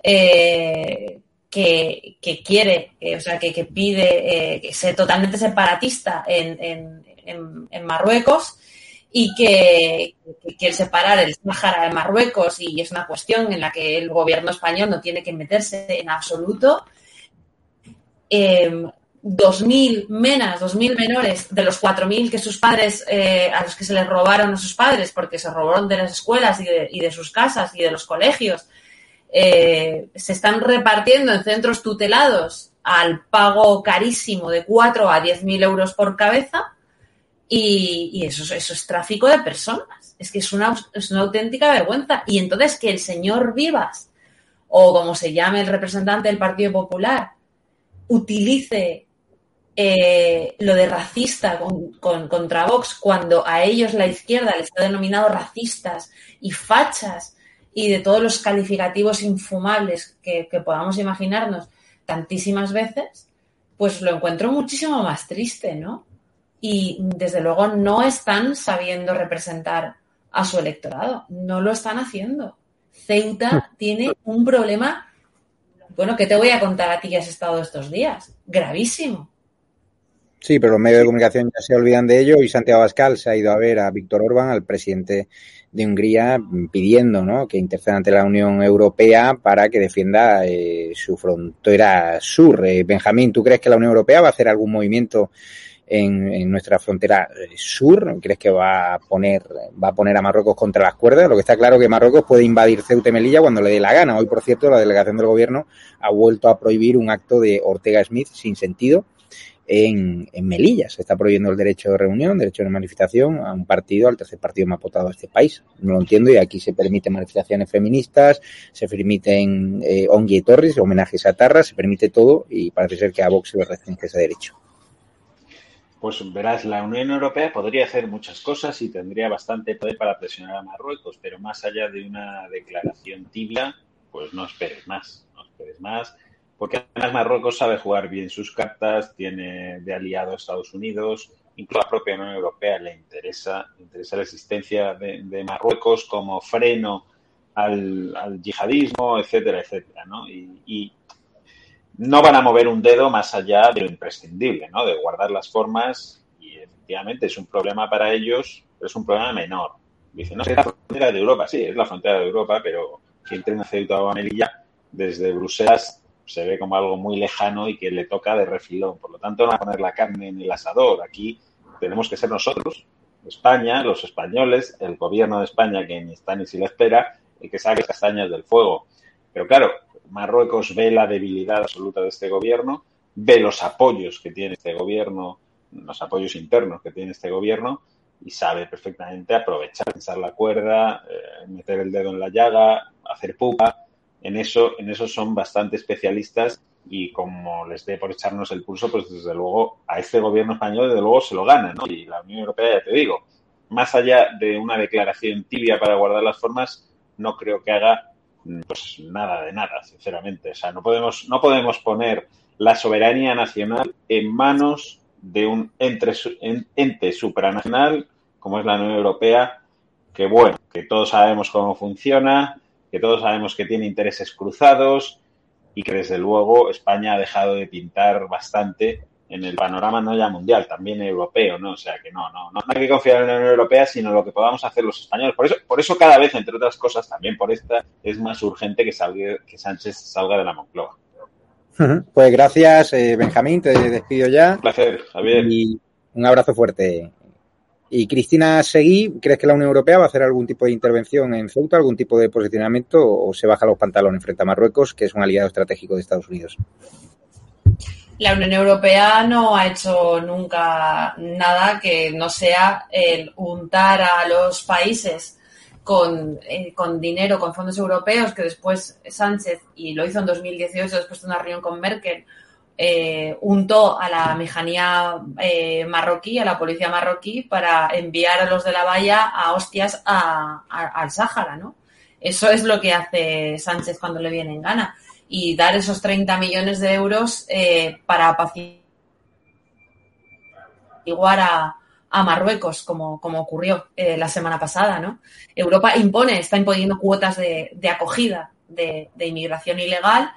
eh, que, quiere, o sea, que, pide eh, que sea totalmente separatista en, Marruecos y que, quiere separar el Sáhara de Marruecos y es una cuestión en la que el gobierno español no tiene que meterse en absoluto. 2.000 menas, 2.000 menores de los 4.000 que sus padres, eh, a los que se les robaron a sus padres porque se robaron de las escuelas y de, sus casas y de los colegios, eh, se están repartiendo en centros tutelados al pago carísimo de 4 a 10.000 euros por cabeza y, eso, eso es tráfico de personas. Es que es una, es una auténtica vergüenza. Y entonces que el señor Vivas, o como se llame el representante del Partido Popular, utilice eh, lo de racista con, contra Vox, cuando a ellos la izquierda les ha denominado racistas y fachas y de todos los calificativos infumables que, podamos imaginarnos tantísimas veces, pues lo encuentro muchísimo más triste, ¿no? Y desde luego no están sabiendo representar a su electorado, no lo están haciendo. Ceuta tiene un problema, bueno, que te voy a contar a ti que has estado estos días, gravísimo Sí, pero los medios de comunicación ya se olvidan de ello y Santiago Abascal se ha ido a ver a Víctor Orbán, al presidente de Hungría, pidiendo ¿no? que interceda ante la Unión Europea para que defienda eh, su frontera sur. Eh, Benjamín, ¿tú crees que la Unión Europea va a hacer algún movimiento en, nuestra frontera eh, sur? ¿Crees que va a poner va a poner a Marruecos contra las cuerdas? Lo que está claro es que Marruecos puede invadir Ceuta y Melilla cuando le dé la gana. Hoy, por cierto, la delegación del gobierno ha vuelto a prohibir un acto de Ortega Smith sin sentido en, Melilla. Se está prohibiendo el derecho de reunión, derecho de manifestación a un partido, al tercer partido más votado de este país. No lo entiendo y aquí se permiten manifestaciones feministas, se permiten eh, y torres, homenajes a Tarra, se permite todo y parece ser que a Vox le restringe ese derecho. Pues verás, la Unión Europea podría hacer muchas cosas y tendría bastante poder para presionar a Marruecos, pero más allá de una declaración tibia, pues no esperes más, no esperes más porque además Marruecos sabe jugar bien sus cartas, tiene de aliado a Estados Unidos, incluso la propia Unión Europea le interesa, interesa la existencia de, Marruecos como freno al, yihadismo, etcétera, etcétera, ¿no? Y, no van a mover un dedo más allá de lo imprescindible, ¿no? De guardar las formas y efectivamente es un problema para ellos, pero es un problema menor. Dicen, no, es la frontera de Europa, sí, es la frontera de Europa, pero que entren a Ceuta o a Melilla desde Bruselas se ve como algo muy lejano y que le toca de refilón. Por lo tanto, no va a poner la carne en el asador. Aquí tenemos que ser nosotros, España, los españoles, el gobierno de España, que ni está ni si le espera, el que saque castañas del fuego. Pero claro, Marruecos ve la debilidad absoluta de este gobierno, ve los apoyos que tiene este gobierno, los apoyos internos que tiene este gobierno y sabe perfectamente aprovechar, pensar la cuerda, eh, meter el dedo en la llaga, hacer pupa en eso, en eso son bastante especialistas y como les dé por echarnos el pulso, pues desde luego a este gobierno español desde luego se lo gana, ¿no? Y la Unión Europea, ya te digo, más allá de una declaración tibia para guardar las formas, no creo que haga pues nada de nada, sinceramente. O sea, no podemos, no podemos poner la soberanía nacional en manos de un ente, ente supranacional como es la Unión Europea, que bueno, que todos sabemos cómo funciona, que todos sabemos que tiene intereses cruzados y que desde luego España ha dejado de pintar bastante en el panorama no ya mundial, también europeo, ¿no? O sea que no, no, no hay que confiar en la Unión Europea, sino lo que podamos hacer los españoles. Por eso, por eso cada vez, entre otras cosas, también por esta, es más urgente que, salga, que Sánchez salga de la Moncloa. Pues gracias, eh, Benjamín, te despido ya. Un placer, Javier. Y un abrazo fuerte. Y Cristina Seguí, ¿crees que la Unión Europea va a hacer algún tipo de intervención en Ceuta, algún tipo de posicionamiento o se baja los pantalones frente a Marruecos, que es un aliado estratégico de Estados Unidos? la Unión Europea no ha hecho nunca nada que no sea el untar a los países con, eh, con dinero, con fondos europeos, que después Sánchez, y lo hizo en 2018 después de una reunión con Merkel, eh, untó a la mejanía eh, marroquí, a la policía marroquí, para enviar a los de la valla a hostias al Sáhara, ¿no? Eso es lo que hace Sánchez cuando le viene en gana y dar esos 30 millones de euros eh, para apaciguar a, a Marruecos, como, ocurrió eh, la semana pasada, ¿no? Europa impone, está imponiendo cuotas de, acogida de, inmigración ilegal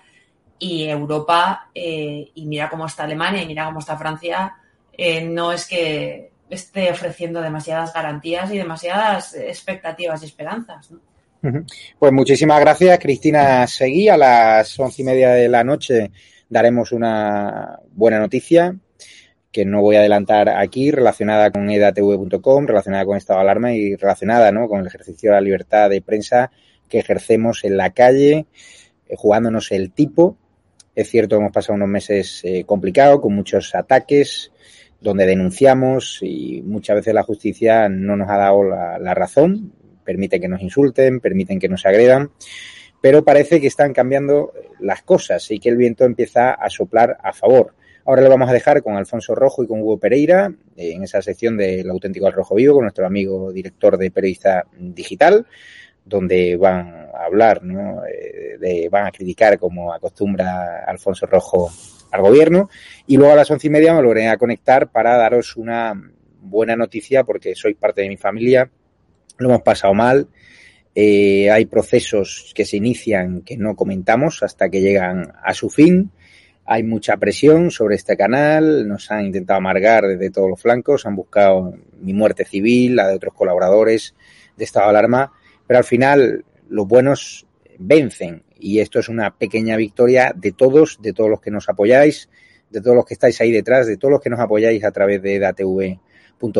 y Europa, eh, y mira cómo está Alemania y mira cómo está Francia, eh, no es que esté ofreciendo demasiadas garantías y demasiadas expectativas y esperanzas, ¿no? Pues muchísimas gracias, Cristina Seguí. A las once y media de la noche daremos una buena noticia que no voy a adelantar aquí, relacionada con edatv.com, relacionada con estado de alarma y relacionada ¿no? con el ejercicio de la libertad de prensa que ejercemos en la calle, eh, jugándonos el tipo. Es cierto, hemos pasado unos meses eh, complicados, con muchos ataques, donde denunciamos y muchas veces la justicia no nos ha dado la, razón permiten que nos insulten, permiten que nos agredan, pero parece que están cambiando las cosas y que el viento empieza a soplar a favor. Ahora le vamos a dejar con Alfonso Rojo y con Hugo Pereira en esa sección del auténtico al Rojo Vivo con nuestro amigo director de Periodista Digital, donde van a hablar, ¿no? Eh, de, van a criticar como acostumbra Alfonso Rojo al gobierno. Y luego a las once y media me volveré a conectar para daros una buena noticia porque sois parte de mi familia lo hemos pasado mal. Eh, hay procesos que se inician que no comentamos hasta que llegan a su fin. Hay mucha presión sobre este canal, nos han intentado amargar desde todos los flancos, han buscado mi muerte civil, la de otros colaboradores de estado de alarma, pero al final los buenos vencen y esto es una pequeña victoria de todos, de todos los que nos apoyáis, de todos los que estáis ahí detrás, de todos los que nos apoyáis a través de EDATV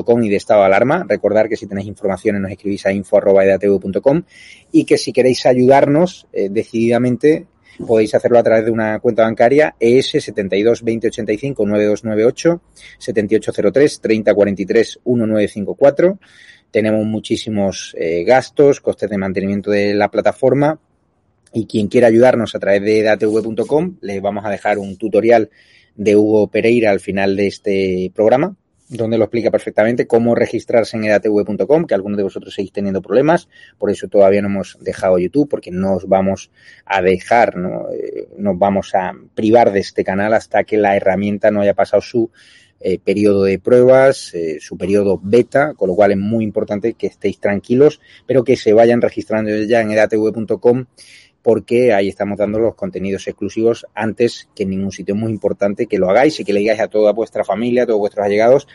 com y de estado alarma. Recordar que si tenéis informaciones nos escribís a info.edatv.com y que si queréis ayudarnos eh, decididamente podéis hacerlo a través de una cuenta bancaria ES 72 20 85 9298 7803 30 43 1954. Tenemos muchísimos eh, gastos, costes de mantenimiento de la plataforma y quien quiera ayudarnos a través de edatv.com le vamos a dejar un tutorial de Hugo Pereira al final de este programa donde lo explica perfectamente cómo registrarse en edatv.com, que algunos de vosotros seguís teniendo problemas, por eso todavía no hemos dejado YouTube, porque no os vamos a dejar, ¿no? Eh, nos vamos a privar de este canal hasta que la herramienta no haya pasado su eh, periodo de pruebas, eh, su periodo beta, con lo cual es muy importante que estéis tranquilos, pero que se vayan registrando ya en edatv.com porque ahí estamos dando los contenidos exclusivos antes que en ningún sitio. Es muy importante que lo hagáis y que le digáis a toda vuestra familia, a todos vuestros allegados,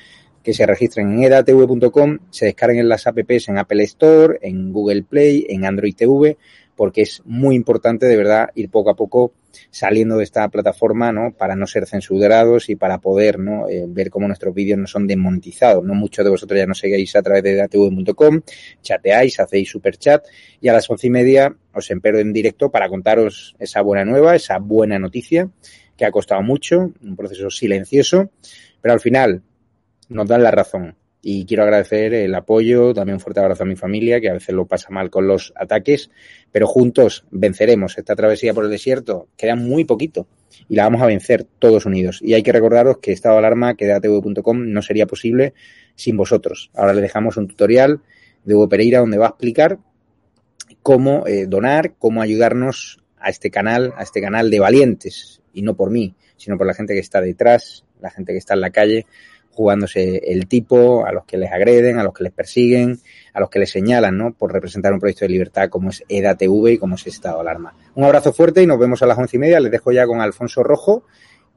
que se registren en edatv.com, se descarguen las apps en Apple Store, en Google Play, en Android TV, porque es muy importante de verdad ir poco a poco saliendo de esta plataforma, ¿no? Para no ser censurados y para poder, ¿no? Eh, ver cómo nuestros vídeos no son desmonetizados, ¿no? Muchos de vosotros ya nos seguís a través de datv.com, chateáis, hacéis super chat y a las once y media os empero en directo para contaros esa buena nueva, esa buena noticia que ha costado mucho, un proceso silencioso, pero al final nos dan la razón. Y quiero agradecer el apoyo, también un fuerte abrazo a mi familia, que a veces lo pasa mal con los ataques, pero juntos venceremos esta travesía por el desierto. Queda muy poquito y la vamos a vencer todos unidos. Y hay que recordaros que estado de alarma, que de atv.com no sería posible sin vosotros. Ahora le dejamos un tutorial de Hugo Pereira donde va a explicar cómo eh, donar, cómo ayudarnos a este canal, a este canal de valientes, y no por mí, sino por la gente que está detrás, la gente que está en la calle, jugándose el tipo, a los que les agreden, a los que les persiguen, a los que les señalan, ¿no? Por representar un proyecto de libertad como es EDATV y como es Estado Alarma. Un abrazo fuerte y nos vemos a las once y media. Les dejo ya con Alfonso Rojo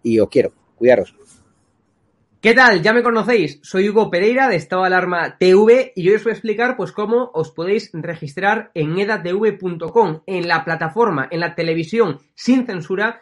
y os quiero. Cuidaros. ¿Qué tal? Ya me conocéis, soy Hugo Pereira de Estado Alarma TV y hoy os voy a explicar pues cómo os podéis registrar en edatv.com, en la plataforma, en la televisión sin censura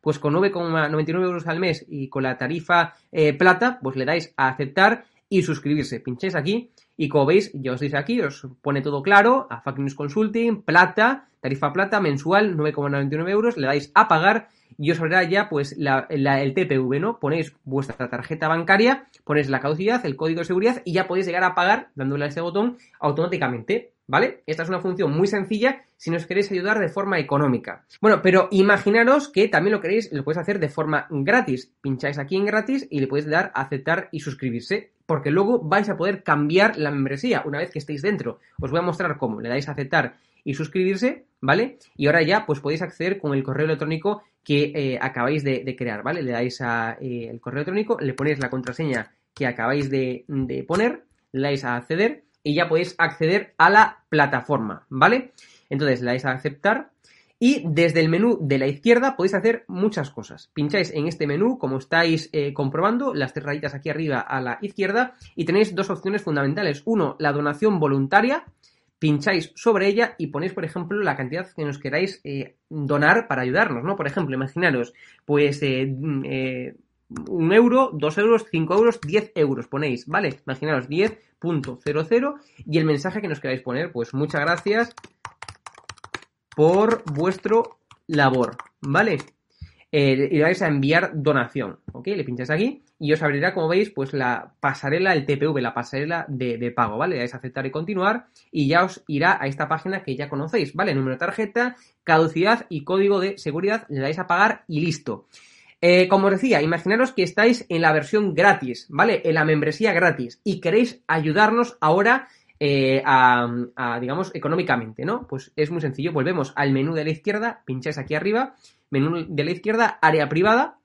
pues con 9,99 euros al mes y con la tarifa eh, plata, pues le dais a aceptar y suscribirse. Pincháis aquí y como veis, ya os dice aquí, os pone todo claro, a Fact News Consulting, plata, tarifa plata mensual, 9,99 euros, le dais a pagar y os hará ya pues el TPV, ¿no? Ponéis vuestra tarjeta bancaria, ponéis la caducidad, el código de seguridad y ya podéis llegar a pagar dándole a ese botón automáticamente. ¿Vale? Esta es una función muy sencilla si nos queréis ayudar de forma económica. Bueno, pero imaginaros que también lo queréis, lo podéis hacer de forma gratis. Pincháis aquí en gratis y le podéis dar a aceptar y suscribirse, porque luego vais a poder cambiar la membresía una vez que estéis dentro. Os voy a mostrar cómo. Le dais a aceptar y suscribirse, ¿vale? Y ahora ya pues podéis acceder con el correo electrónico que eh, acabáis de, crear, ¿vale? Le dais eh, el correo electrónico, le ponéis la contraseña que acabáis de, de poner, le dais a acceder y ya podéis acceder a la plataforma, ¿vale? Entonces le dais a aceptar y desde el menú de la izquierda podéis hacer muchas cosas. Pincháis en este menú, como estáis eh, comprobando, las tres rayitas aquí arriba a la izquierda y tenéis dos opciones fundamentales. Uno, la donación voluntaria. Pincháis sobre ella y ponéis, por ejemplo, la cantidad que nos queráis eh, donar para ayudarnos, ¿no? Por ejemplo, imaginaros, pues eh, mm, un euro, dos euros, cinco euros, diez euros ponéis, ¿vale? Imaginaros 10.00 y el mensaje que nos queráis poner, pues muchas gracias por vuestro labor, ¿vale? Eh, y vais a enviar donación, ¿ok? Le pincháis aquí y os abrirá, como veis, pues la pasarela, el TPV, la pasarela de, pago, ¿vale? Le dais a aceptar y continuar y ya os irá a esta página que ya conocéis, ¿vale? Número de tarjeta, caducidad y código de seguridad, le dais a pagar y listo. Eh, como os decía, imaginaros que estáis en la versión gratis, ¿vale? En la membresía gratis y queréis ayudarnos ahora eh, a, digamos, económicamente, ¿no? Pues es muy sencillo, volvemos al menú de la izquierda, pincháis aquí arriba, menú de la izquierda, área privada,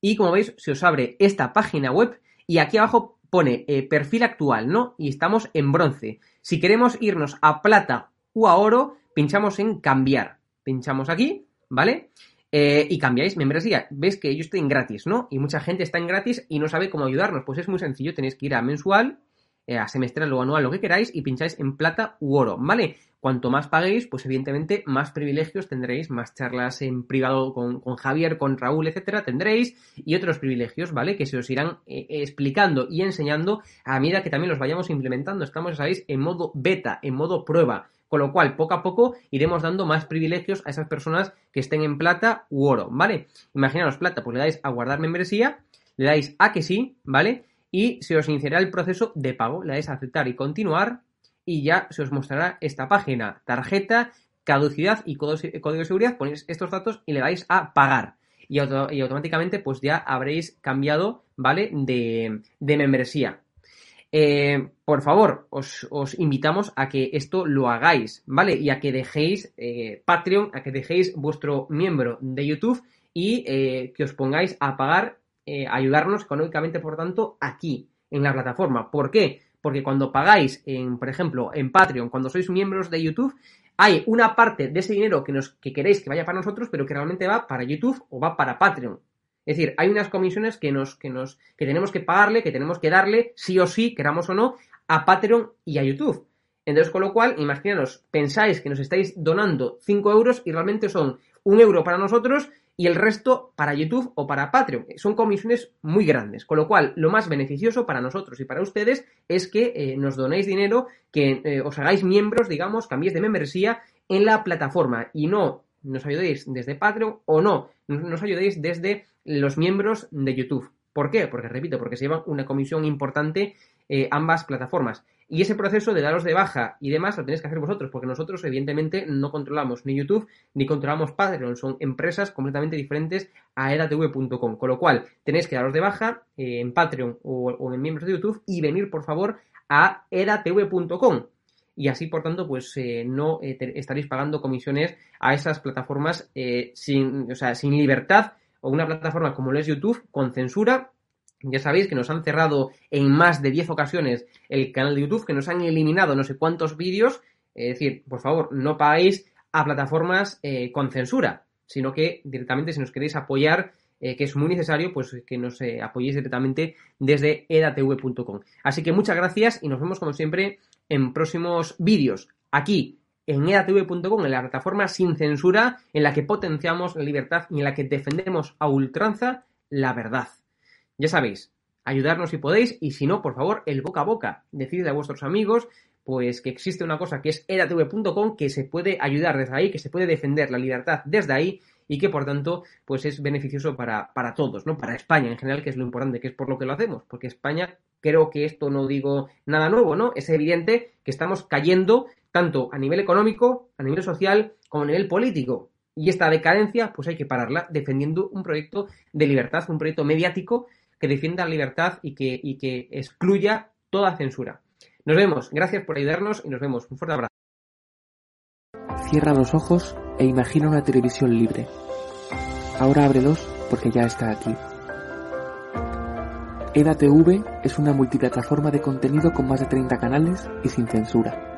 y como veis, se os abre esta página web y aquí abajo pone eh, perfil actual, ¿no? Y estamos en bronce. Si queremos irnos a plata o a oro, pinchamos en cambiar. Pinchamos aquí, ¿vale? Eh, y cambiáis membresía. Ves que yo estoy en gratis, ¿no? Y mucha gente está en gratis y no sabe cómo ayudarnos. Pues es muy sencillo, tenéis que ir a mensual, eh, a semestral o anual, lo que queráis, y pincháis en plata u oro, ¿vale? Cuanto más paguéis, pues evidentemente más privilegios tendréis, más charlas en privado con, Javier, con Raúl, etcétera, tendréis, y otros privilegios, ¿vale? Que se os irán eh, explicando y enseñando a medida que también los vayamos implementando. Estamos, sabéis, en modo beta, en modo prueba. Con lo cual, poco a poco iremos dando más privilegios a esas personas que estén en plata u oro, ¿vale? Imaginaros plata, pues le dais a guardar membresía, le dais a que sí, ¿vale? Y se os iniciará el proceso de pago, le dais a aceptar y continuar y ya se os mostrará esta página, tarjeta, caducidad y código de seguridad, ponéis estos datos y le dais a pagar. Y, automáticamente pues ya habréis cambiado, ¿vale? De, de membresía. Eh, por favor, os, invitamos a que esto lo hagáis, ¿vale? Y a que dejéis eh, Patreon, a que dejéis vuestro miembro de YouTube y eh, que os pongáis a pagar, a ayudarnos económicamente, por tanto, aquí, en la plataforma. ¿Por qué? Porque cuando pagáis, en, por ejemplo, en Patreon, cuando sois miembros de YouTube, hay una parte de ese dinero que, nos, que queréis que vaya para nosotros, pero que realmente va para YouTube o va para Patreon. Es decir, hay unas comisiones que nos, que nos, que tenemos que pagarle, que tenemos que darle, sí o sí, queramos o no, a Patreon y a YouTube. Entonces, con lo cual, imaginaros, pensáis que nos estáis donando 5 euros y realmente son un euro para nosotros y el resto para YouTube o para Patreon. Son comisiones muy grandes, con lo cual lo más beneficioso para nosotros y para ustedes es que eh, nos donéis dinero, que eh, os hagáis miembros, digamos, cambiéis de membresía en la plataforma y no nos ayudéis desde Patreon o no, nos ayudéis desde los miembros de YouTube. ¿Por qué? Porque, repito, porque se llevan una comisión importante eh, ambas plataformas. Y ese proceso de daros de baja y demás lo tenéis que hacer vosotros, porque nosotros, evidentemente, no controlamos ni YouTube ni controlamos Patreon. Son empresas completamente diferentes a edatv.com. Con lo cual, tenéis que daros de baja eh, en Patreon o, en miembros de YouTube y venir, por favor, a edatv.com y así, por tanto, pues eh, no estaréis pagando comisiones a esas plataformas sin, o sea, sin libertad o una plataforma como es YouTube con censura. Ya sabéis que nos han cerrado en más de 10 ocasiones el canal de YouTube, que nos han eliminado no sé cuántos vídeos. Es decir, por favor, no pagáis a plataformas eh, con censura, sino que directamente si nos queréis apoyar, eh, que es muy necesario, pues que nos eh, apoyéis directamente desde edatv.com. Así que muchas gracias y nos vemos como siempre en próximos vídeos aquí en edatv.com, en la plataforma sin censura, en la que potenciamos la libertad y en la que defendemos a ultranza la verdad. Ya sabéis, ayudarnos si podéis y si no, por favor, el boca a boca. Decidle a vuestros amigos pues que existe una cosa que es edatv.com que se puede ayudar desde ahí, que se puede defender la libertad desde ahí y que por tanto pues es beneficioso para, para todos, ¿no? Para España en general, que es lo importante, que es por lo que lo hacemos, porque España creo que esto no digo nada nuevo, ¿no? Es evidente que estamos cayendo tanto a nivel económico, a nivel social, como a nivel político. Y esta decadencia, pues hay que pararla defendiendo un proyecto de libertad, un proyecto mediático que defienda la libertad y que, excluya toda censura. Nos vemos, gracias por ayudarnos y nos vemos. Un fuerte abrazo. Cierra los ojos e imagina una televisión libre. Ahora ábrelos porque ya está aquí. EDATV es una multiplataforma de contenido con más de 30 canales y sin censura.